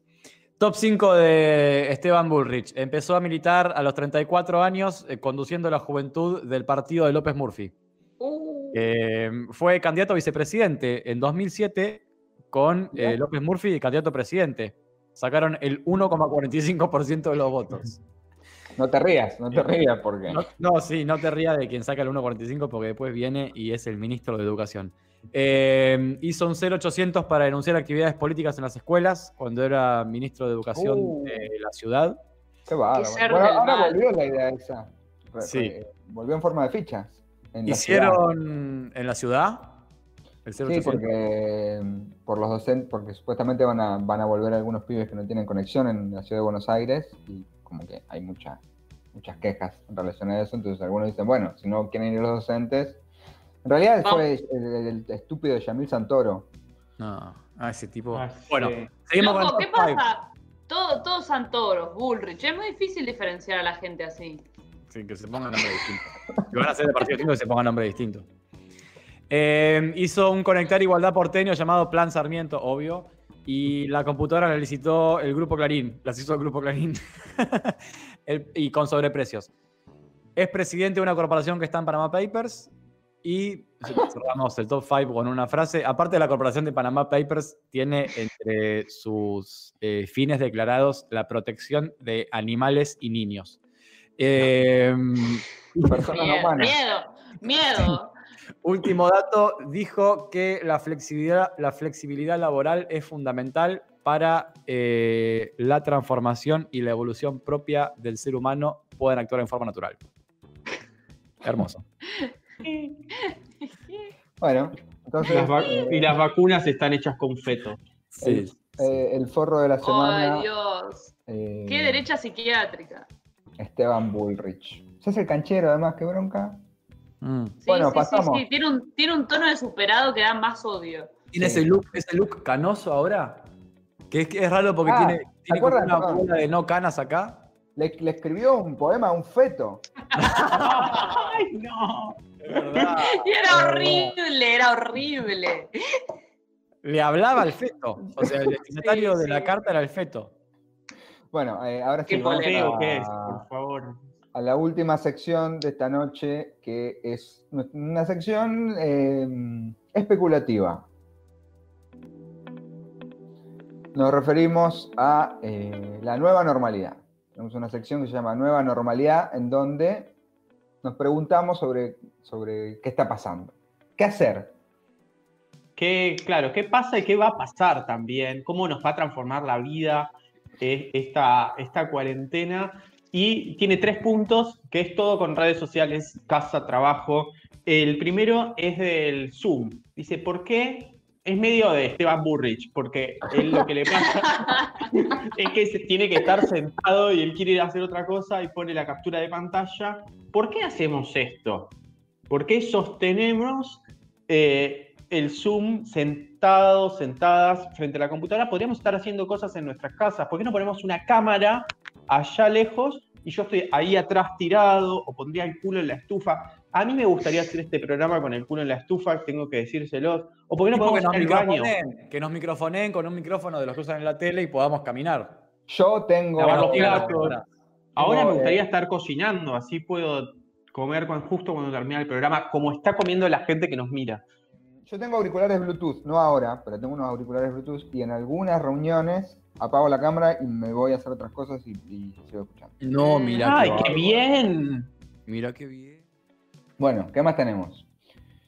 Top 5 de Esteban Bullrich. Empezó a militar a los 34 años eh, conduciendo la juventud del partido de López Murphy. Uh, Eh, fue candidato a vicepresidente en 2007 con eh. López Murphy y candidato a presidente. Sacaron el 1,45% de los votos. No te rías, no te rías porque. No, no, sí, no te rías de quien saca el 1,45 porque después viene y es el ministro de Educación. Eh, hizo un 0800 para denunciar actividades políticas en las escuelas cuando era ministro de Educación Uh. de la ciudad. Qué bárbaro. Bueno, ahora mal. volvió la idea esa. Re- Sí. re- volvió en forma de fichas. en la ciudad. Hicieron en la ciudad el Sí, 0800. porque mm, por los docentes, porque supuestamente van a, van a volver algunos pibes que no tienen conexión en la ciudad de Buenos Aires y como que hay mucha, muchas quejas en relación a eso, entonces algunos dicen, bueno, si no quieren ir los docentes, en realidad fue el, el- el estúpido Yamil Santoro. No, ah, ese tipo. Ah, bueno, sí. seguimos Loco, con ¿qué pasa? Todo, todos Santoros, Bullrich. Es muy difícil diferenciar a la gente así. Sí, que se pongan nombre distinto. Si van a ser de partido distinto, que se pongan nombre distinto. Eh, hizo un conectar igualdad porteño llamado Plan Sarmiento, obvio. Y la computadora la licitó el Grupo Clarín. Las hizo el Grupo Clarín. El- y con sobreprecios. Es presidente de una corporación que está en Panama Papers. Y cerramos el top 5 con una frase. Aparte de la corporación de Panama Papers, tiene entre sus eh, fines declarados la protección de animales y niños. Eh, Persona no Miedo, humana. miedo, miedo. Último dato, dijo que la flexibilidad, la flexibilidad laboral es fundamental para eh, la transformación y la evolución propia del ser humano puedan actuar en forma natural. Hermoso. Bueno, entonces Las eh, y las vacunas están hechas con feto. Sí. eh, el forro de la semana, Ay, Dios. eh, Qué derecha psiquiátrica. Esteban Bullrich. ¿Se hace el canchero además? ¿Qué bronca? Mm. Sí, Bueno, sí, pasamos. sí, sí. Tiene un, tiene un tono de superado que da más odio. ¿Tiene Sí. ese look, ese look canoso ahora? Que es, que es raro porque Ah, tiene, ¿se tiene como una bola de no canas acá. Le, le escribió un poema a un feto. ¡Ay, no! Verdad. Y era horrible, era horrible. Le hablaba al feto. O sea, el destinatario Sí, de la carta era el feto. Bueno, eh, ahora sí Qué polémico. Feo que es, a, por favor. A la última sección de esta noche, que es una sección eh, especulativa. Nos referimos a eh, la nueva normalidad. Tenemos una sección que se llama Nueva Normalidad, en donde nos preguntamos sobre, sobre qué está pasando. ¿Qué hacer? ¿Qué, claro, ¿qué pasa y qué va a pasar también? ¿Cómo nos va a transformar la vida eh, esta, esta cuarentena? Y tiene tres puntos, que es todo con redes sociales, casa, trabajo. El primero es del Zoom. Dice, ¿por qué? Es medio de Esteban Burrich, porque él lo que le pasa es que se tiene que estar sentado y él quiere ir a hacer otra cosa y pone la captura de pantalla. ¿Por qué hacemos esto? ¿Por qué sostenemos eh, el Zoom sentados, sentadas frente a la computadora? Podríamos estar haciendo cosas en nuestras casas. ¿Por qué no ponemos una cámara allá lejos y yo estoy ahí atrás tirado o pondría el culo en la estufa? A mí me gustaría hacer este programa con el culo en la estufa, tengo que decírselos. ¿O por qué no que, podemos nos ir al baño? que nos microfoneen con un micrófono de los que usan en la tele y podamos caminar. Yo tengo. Lavar los platos. Ahora me gustaría eh, estar cocinando, así puedo comer justo cuando termine el programa, como está comiendo la gente que nos mira. Yo tengo auriculares Bluetooth, no ahora, pero tengo unos auriculares Bluetooth y en algunas reuniones apago la cámara y me voy a hacer otras cosas y, y sigo escuchando. No, mira ¡Ay, qué bien! Mira qué bien. Bueno, ¿qué más tenemos?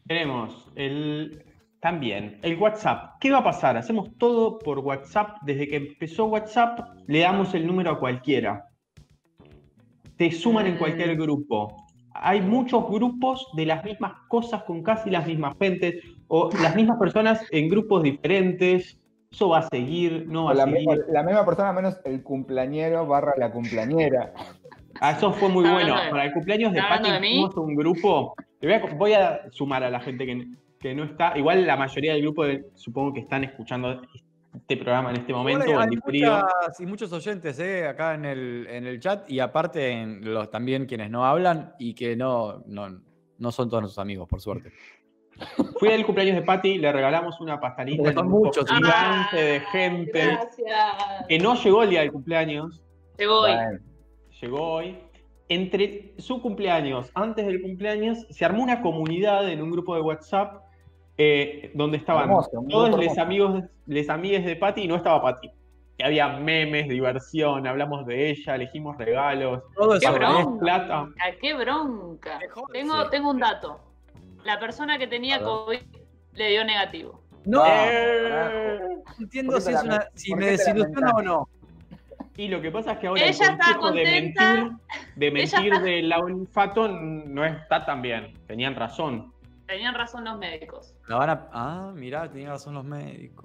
Tenemos el. También, el WhatsApp. ¿Qué va a pasar? Hacemos todo por WhatsApp. Desde que empezó WhatsApp, le damos el número a cualquiera. Te suman en cualquier grupo. Hay muchos grupos de las mismas cosas con casi las mismas gentes o las mismas personas en grupos diferentes. Eso va a seguir, no va O a la, seguir. misma, la misma persona menos el cumpleañero barra la cumpleañera. Ah, eso fue muy bueno. de- Para el cumpleaños de Pati hicimos un grupo. Voy, a, voy a sumar a la gente que, que no está. Igual la mayoría del grupo de- supongo que están escuchando este programa en este momento hay muchas- y muchos oyentes eh, acá en el, en el chat y aparte en los, también quienes no hablan y que no, no, no son todos nuestros amigos, por suerte. Fui al cumpleaños de Pati, le regalamos una pastelita en un gigante de gente Gracias. que no llegó el día del cumpleaños, Llegó hoy. Bueno, llegó hoy. Entre su cumpleaños, antes del cumpleaños, se armó una comunidad en un grupo de WhatsApp eh, donde estaban Hermoso, todos los amigos, les amigues de Pati y no estaba Pati. Que había memes, diversión, hablamos de ella, elegimos regalos, Todo Qué bronca. plata. ¡Qué bronca! Tengo, tengo un dato. La persona que tenía. COVID le dio negativo. No, Eh, no entiendo ¿Por qué si, es una, si me desilusiona o no. Y lo que pasa es que ahora Ella el consejo de mentir, de mentir está- de la olfato no está tan bien. Tenían razón. Tenían razón los médicos. La van a- Ah, mirá, tenían razón los médicos.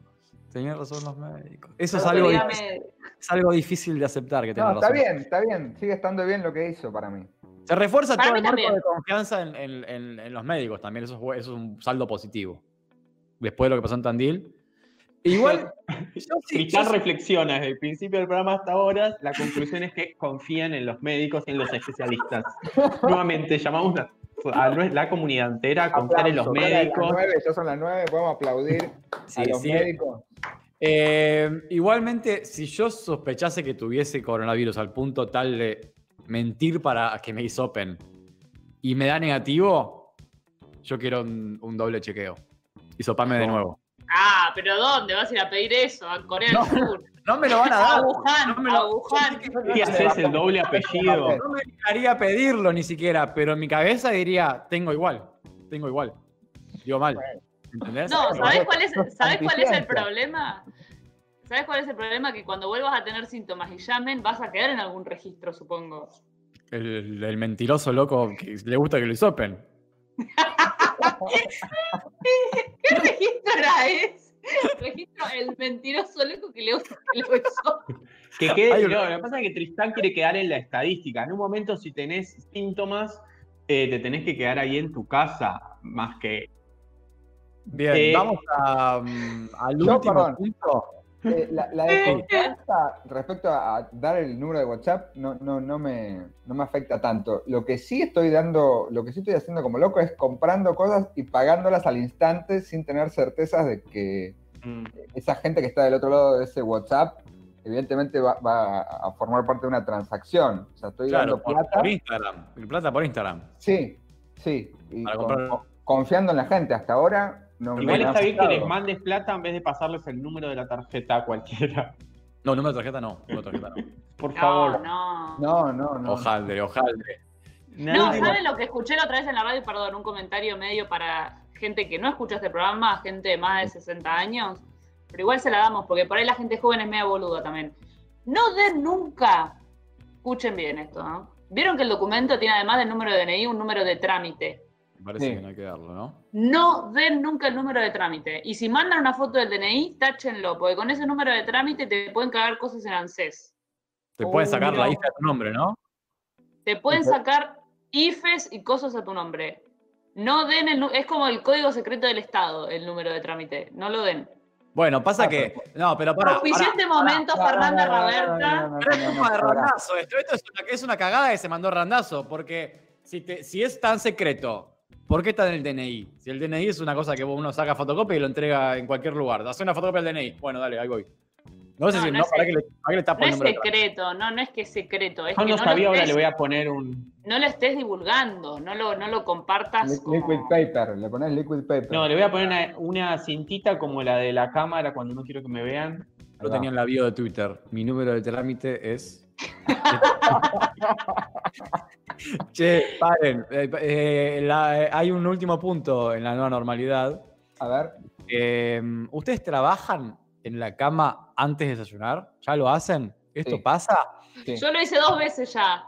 Tenían razón los médicos. Eso es algo, difícil, es algo difícil de aceptar que No, tengan está razón. bien, está bien. Sigue estando bien lo que hizo para mí. Se refuerza Para todo el marco también. de confianza en, en- en- en los médicos también. Eso es, bu- eso es un saldo positivo. Después de lo que pasó en Tandil. Igual, yo sí, Tristán yo sí- reflexiona desde el principio del programa hasta ahora. La conclusión es que confían en los médicos y en los especialistas. Nuevamente, llamamos a, a la comunidad entera a confiar en los médicos. Las nueve, ya son las nueve, podemos aplaudir sí, a los sí. médicos. Eh, igualmente, si yo sospechase que tuviese coronavirus al punto tal de mentir para que me hisopen y me da negativo, yo quiero un, un doble chequeo. Hisopame de No. nuevo. Ah, pero ¿dónde vas a ir a pedir eso? A Corea del No. Sur. No me lo van a A dar. Wuhan, No me a lo- Wuhan. ¿Qué haces el doble apellido? No me dejaría pedirlo ni siquiera, pero en mi cabeza diría, tengo igual, tengo igual. Digo mal. ¿Entendés? No, ¿sabes cuál es, ¿sabes cuál es el problema? ¿Sabes cuál es el problema? Que cuando vuelvas a tener síntomas y llamen, vas a quedar en algún registro, supongo. El, el mentiroso loco que le gusta que lo hisopen. ¿Qué registro era ese? Registro el mentiroso loco que le gusta que lo hizo. Que quede, no, lo que pasa es que Tristán quiere quedar en la estadística. En un momento, si tenés síntomas, eh, te tenés que quedar ahí en tu casa, más que. Bien, Eh, vamos a, mm, al yo, último perdón. punto. Eh, la, la desconfianza respecto a, a dar el número de WhatsApp no, no, no, me, no me afecta tanto. Lo que sí estoy dando, lo que sí estoy haciendo como loco es comprando cosas y pagándolas al instante sin tener certezas de que mm, esa gente que está del otro lado de ese WhatsApp evidentemente va, va a formar parte de una transacción. O sea, estoy Claro, dando plata. por Instagram. Plata por Instagram. Sí, sí. Y Para con- confiando en la gente. Hasta ahora no Igual está bien que les mandes plata en vez de pasarles el número de la tarjeta a cualquiera. No, número de tarjeta no. Número de tarjeta no. Por No, favor. no. No, no, no. Ojaldre, ojaldre. No, Nadie- ¿saben lo que escuché la otra vez en la radio? Perdón, un comentario medio para gente que no escucha este programa, gente de más de 60 años. Pero igual se la damos, porque por ahí la gente joven es media boluda también. No den nunca, escuchen bien esto, ¿no? Vieron que el documento tiene además del número de DNI un número de trámite. Me parece Sí. que no hay que darlo, ¿no? No den nunca el número de trámite. Y si mandan una foto del DNI, táchenlo, porque con ese número de trámite te pueden cagar cosas en ANSES. Te pueden sacar la lista de tu nombre, ¿no? Te pueden sacar IFES y cosas a tu nombre. No den el es como el código secreto del Estado, el número de trámite. No lo den. Bueno, pasa Ah, que. No, pero para. Auspició este momento Fernanda Raberta. Pero es de Randazo. Esto, esto es, una, es una cagada que se mandó Randazo. Porque si, te- si es tan secreto, ¿por qué está en el DNI? Si el DNI es una cosa que uno saca fotocopia y lo entrega en cualquier lugar. Hace una fotocopia del DNI. Bueno, dale, ahí voy. No sé No, si no no, es ¿para sec- qué le, para qué le tapo No el es secreto, no, no es que es secreto. Es Yo que no no, sabía, lo ahora estés, le voy a poner un. no lo estés divulgando, no lo, no lo compartas Li- como... Liquid paper, le pones liquid paper. No, le voy a poner una, una cintita como la de la cámara cuando no quiero que me vean. Lo tenía en la bio de Twitter. Mi número de trámite es. Che, paren. eh, eh, la- eh, hay un último punto en la nueva normalidad. A ver, Eh, ¿Ustedes trabajan en la cama antes de desayunar? ¿Ya lo hacen? ¿Esto Sí. pasa? sí. Yo lo hice dos veces ya.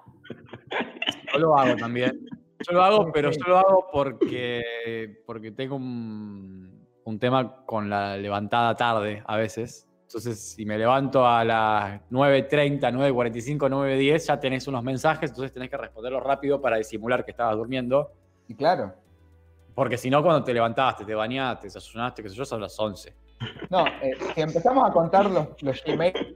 Yo lo hago también. Yo lo hago, pero yo lo hago porque, porque tengo un, un tema con la levantada tarde a veces. Entonces, si me levanto a las 9.30, 9.45, 9.10, ya tenés unos mensajes, entonces tenés que responderlos rápido para disimular que estabas durmiendo. Y claro. Porque si no, cuando te levantaste, te bañaste, desayunaste, qué sé yo, son las 11. No, eh, si empezamos a contar los, los Gmails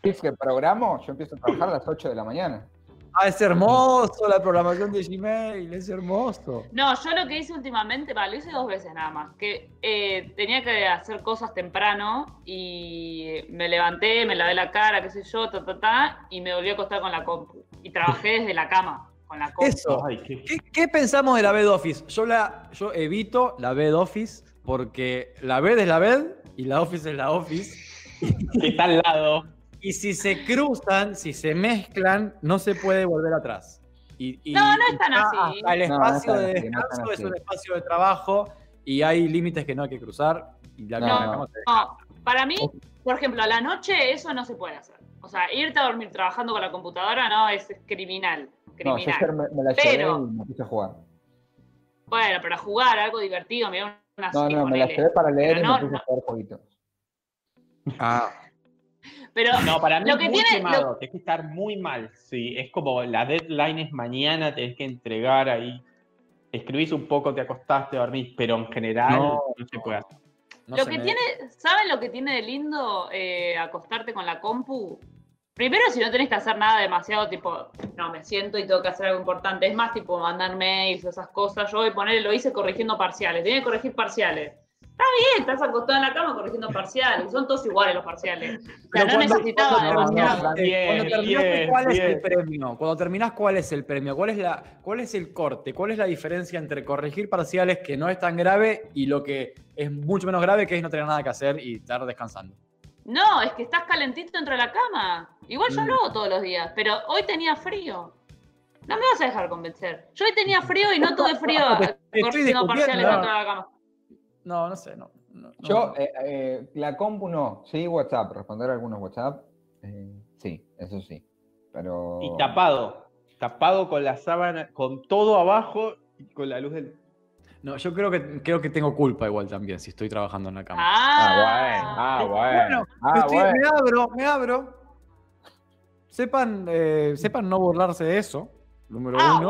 que programo, yo empiezo a trabajar a las 8 de la mañana. Ah, es hermoso la programación de Gmail, es hermoso. No, yo lo que hice últimamente, va, lo hice dos veces nada más, que eh, tenía que hacer cosas temprano y me levanté, me lavé la cara, qué sé yo, ta, ta, ta, y me volví a acostar con la compu. Y trabajé desde la cama, con la compu. Eso. Ay, qué- ¿Qué, qué pensamos de la bed office? Yo, la, yo evito la bed office porque la bed es la bed y la office es la office. que está al lado. Y si se cruzan, si se mezclan, no se puede volver atrás. Y, y- No, no es y tan ya así. hasta el No, no es espacio de no es descanso es un espacio de trabajo y hay límites que no hay que cruzar. Y la No, no. No, para mí, por ejemplo, a la noche eso no se puede hacer. O sea, irte a dormir trabajando con la computadora no es, criminal. No, yo Criminal. ayer me, me la Pero- llevé y me puse a jugar. Bueno, pero jugar algo divertido, me una No, no, me la llevé para leer Pero y no, me puse no. a jugar jueguitos. Ah, Pero No, para mí Lo es que muy tiene- quemado, tenés que estar muy mal. Sí, es como la deadline es mañana, tenés que entregar ahí. Escribís un poco, te acostaste, dormís, pero en general No, no, se puede hacer. no lo que me- tiene, ¿saben lo que tiene de lindo eh, acostarte con la compu? Primero, si no tenés que hacer nada demasiado, tipo, no, me siento y tengo que hacer algo importante. Es más, tipo, mandar mails, esas cosas. Yo voy a poner, lo hice corrigiendo parciales. Tenía que corregir parciales. Está bien, estás acostado en la cama corrigiendo parciales. Son todos iguales los parciales. O sea, Pero no cuando- necesitaba cuando demasiado. terminás- Bien, cuando terminaste, bien, ¿cuál es bien. el premio? Cuando terminás, ¿cuál es el premio? ¿Cuál es, la, ¿Cuál es el corte? ¿Cuál es la diferencia entre corregir parciales que no es tan grave y lo que es mucho menos grave, que es no tener nada que hacer y estar descansando? No, es que estás calentito dentro de la cama. Igual yo Mm. lo hago todos los días, pero hoy tenía frío. No me vas a dejar convencer. Yo hoy tenía frío y no tuve frío corrigiendo parciales dentro de la cama. No, no sé, no. no, no. Yo, eh, eh, la compu no, sí, WhatsApp, responder algunos WhatsApp, eh, sí, eso sí. Pero. Y tapado. Tapado con la sábana, con todo abajo y con la luz del. No, yo creo que, creo que tengo culpa igual también si estoy trabajando en la cama. Ah, Ah, bueno. Ah, Estoy- bueno. Me abro, me abro. Sepan, eh, sepan no burlarse de eso, número Ah, uno.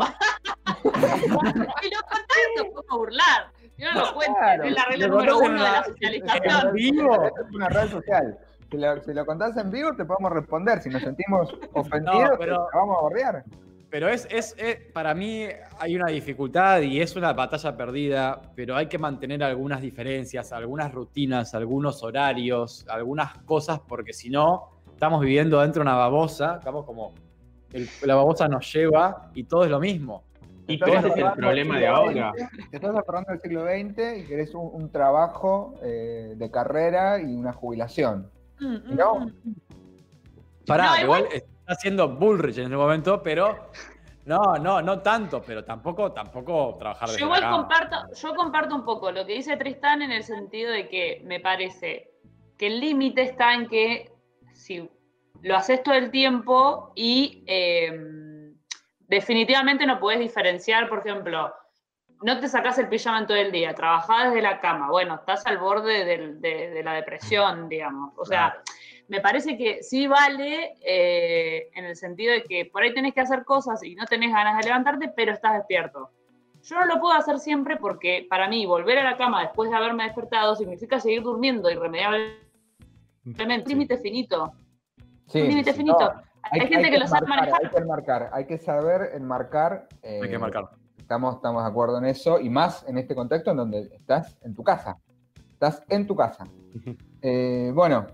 Y lo contás, te puedo burlar. Yo no lo cuento, Claro. es la regla número contás en uno de la socialización. en vivo. Esto es una red social. Si lo, si lo contás en vivo, te podemos responder. Si nos sentimos ofendidos, No, pero- te vamos a borrear. Pero es, es, es- para mí hay una dificultad y es una batalla perdida, pero hay que mantener algunas diferencias, algunas rutinas, algunos horarios, algunas cosas, porque si no, estamos viviendo dentro de una babosa, estamos como, el- la babosa nos lleva y todo es lo mismo. Y todo ese es el problema de ahora. Te estás aferrando al siglo XX y querés un, un trabajo eh, de carrera y una jubilación. No, Pará, No, que igual está haciendo Bullrich en este momento, pero no, no, no tanto, pero tampoco, tampoco trabajar desde Yo igual comparto, yo comparto un poco lo que dice Tristán en el sentido de que me parece que el límite está en que si lo haces todo el tiempo y eh, definitivamente no puedes diferenciar, por ejemplo, no te sacas el pijama en todo el día, trabajás desde la cama, bueno, estás al borde del- de, de la depresión, digamos. O sea, me parece que sí vale eh, en el sentido de que por ahí tenés que hacer cosas y no tenés ganas de levantarte, pero estás despierto. Yo no lo puedo hacer siempre porque para mí volver a la cama después de haberme despertado significa seguir durmiendo irremediablemente. Límite finito. sí, un límite sí, finito. no, Hay, gente que, lo sabe manejar. Hay que enmarcar, hay que saber enmarcar. Hay que eh, marcar. Estamos, estamos de acuerdo en eso, y más en este contexto en donde estás en tu casa. Estás en tu casa. Eh, bueno,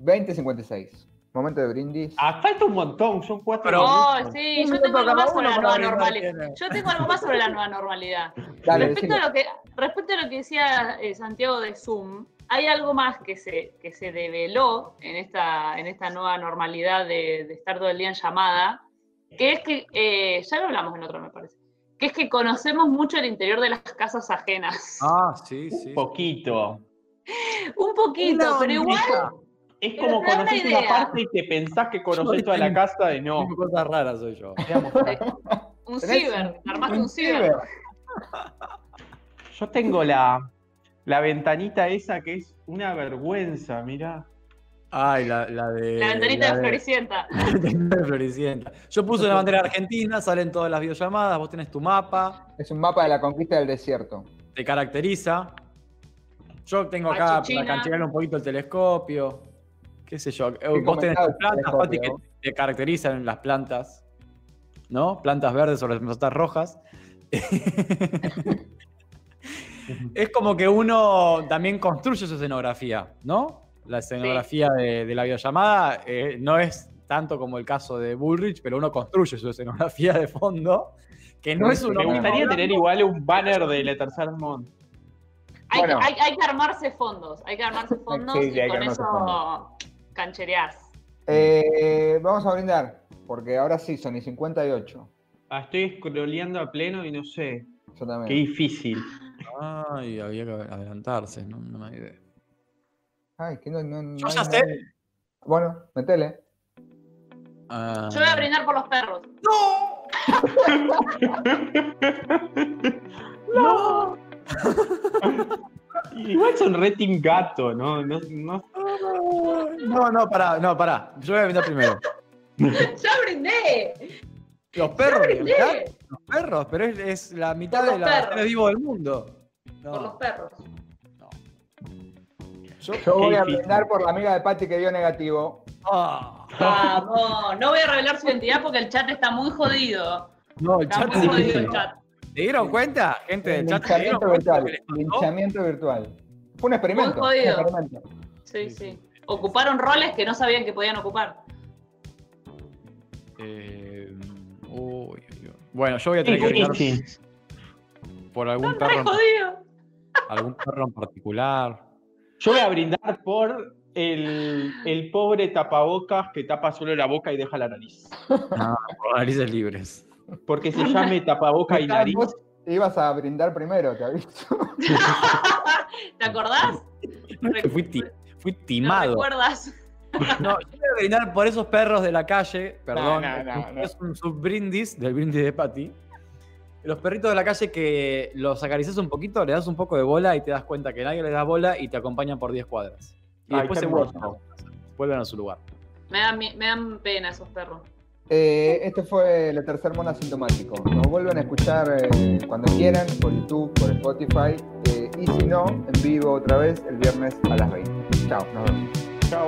2056. Momento de brindis. Ah, falta un montón, son cuatro. Pero- Oh, minutos. sí, yo tengo algo más sobre la nueva normalidad. Yo tengo algo más sobre la nueva normalidad. Dale, respecto, a lo que, respecto a lo que decía eh, Santiago de Zoom, hay algo más que se, que se develó en esta, en esta nueva normalidad de, de estar todo el día en llamada, que es que, eh, ya lo hablamos en otro me parece, que es que conocemos mucho el interior de las casas ajenas. Ah, sí, Un sí. poquito. Un poquito, pero igual Es Pero como una conoces una parte y te pensás que conoces toda la casa y no. Cosas raras soy yo. un ciber, un- armaste un un ciber. ciber. Yo tengo la, la ventanita esa que es una vergüenza, mira. Ay, la, la de. La ventanita la de Floricienta. La ventanita de Floricienta. Yo puse una bandera argentina, salen todas las videollamadas, vos tenés tu mapa, Es un mapa de la conquista del desierto. te caracteriza. Yo tengo acá para canchear un poquito el telescopio. ¿Qué sé yo? Eh, Vos tenés tus plantas, Pati, que te caracterizan las plantas. ¿No? Plantas verdes sobre las plantas rojas. es como que uno también construye su escenografía, ¿no? La escenografía de, de la videollamada eh, no es tanto como el caso de Bullrich, pero uno construye su escenografía de fondo, que no es Me gustaría hablando. tener igual un banner de la tercer mundo. Hay, Bueno. hay, hay que armarse fondos, hay que armarse fondos Sí, sí, y con eso canchereás. Eh, vamos a brindar, porque ahora sí, son y 58. Ah, estoy scrolleando a pleno y no sé. Yo también. Qué difícil. Ay, había que adelantarse, no, no me idea. Ay, que no, no, no Yo ya nadie. sé. Bueno, metele. Ah, Yo voy a brindar por los perros. Igual son re team gato, ¿no? no, no No, no, pará, no, pará. Yo voy a brindar primero. ¡Ya brindé! Los perros. Los perros, pero es, es la mitad de los perros. vivos del mundo. No, Por los perros. no. Yo, Yo voy a brindar por la amiga de Patti que dio negativo. Ah, Vamos, no voy a revelar su identidad porque el chat está muy jodido. no, el Está chat muy es jodido difícil. el chat. ¿Se dieron cuenta, gente del Linchamiento virtual. Linchamiento virtual. Fue un experimento. Muy jodido. un experimento. Sí, sí. Ocuparon roles que no sabían que podían ocupar. Eh, uy, uy, uy. Bueno, yo voy a tener que por algún re perro, jodidos. Algún perro en particular. Yo voy a brindar por el, el pobre tapabocas que tapa solo la boca y deja la nariz. No, por narices libres. Porque se llame tapaboca y nariz. Vos ibas a brindar primero, te aviso. ¿Te acordás? Fui, ti- fui ¿Lo timado. recuerdas? No, yo voy a brindar por esos perros de la calle, perdón, No, no, no, no. es un subbrindis del brindis de Patty. Los perritos de la calle que los acaricias un poquito, le das un poco de bola y te das cuenta que nadie les da bola y te acompañan por 10 cuadras. Y Ay, después se vuelven, a su lugar. Me dan, me dan pena esos perros. Eh, este fue el tercer mono asintomático. Nos vuelven a escuchar eh, cuando quieran, por YouTube, por Spotify. eh, y si no, en vivo otra vez el viernes a las 20. Chao, nos vemos. Chau.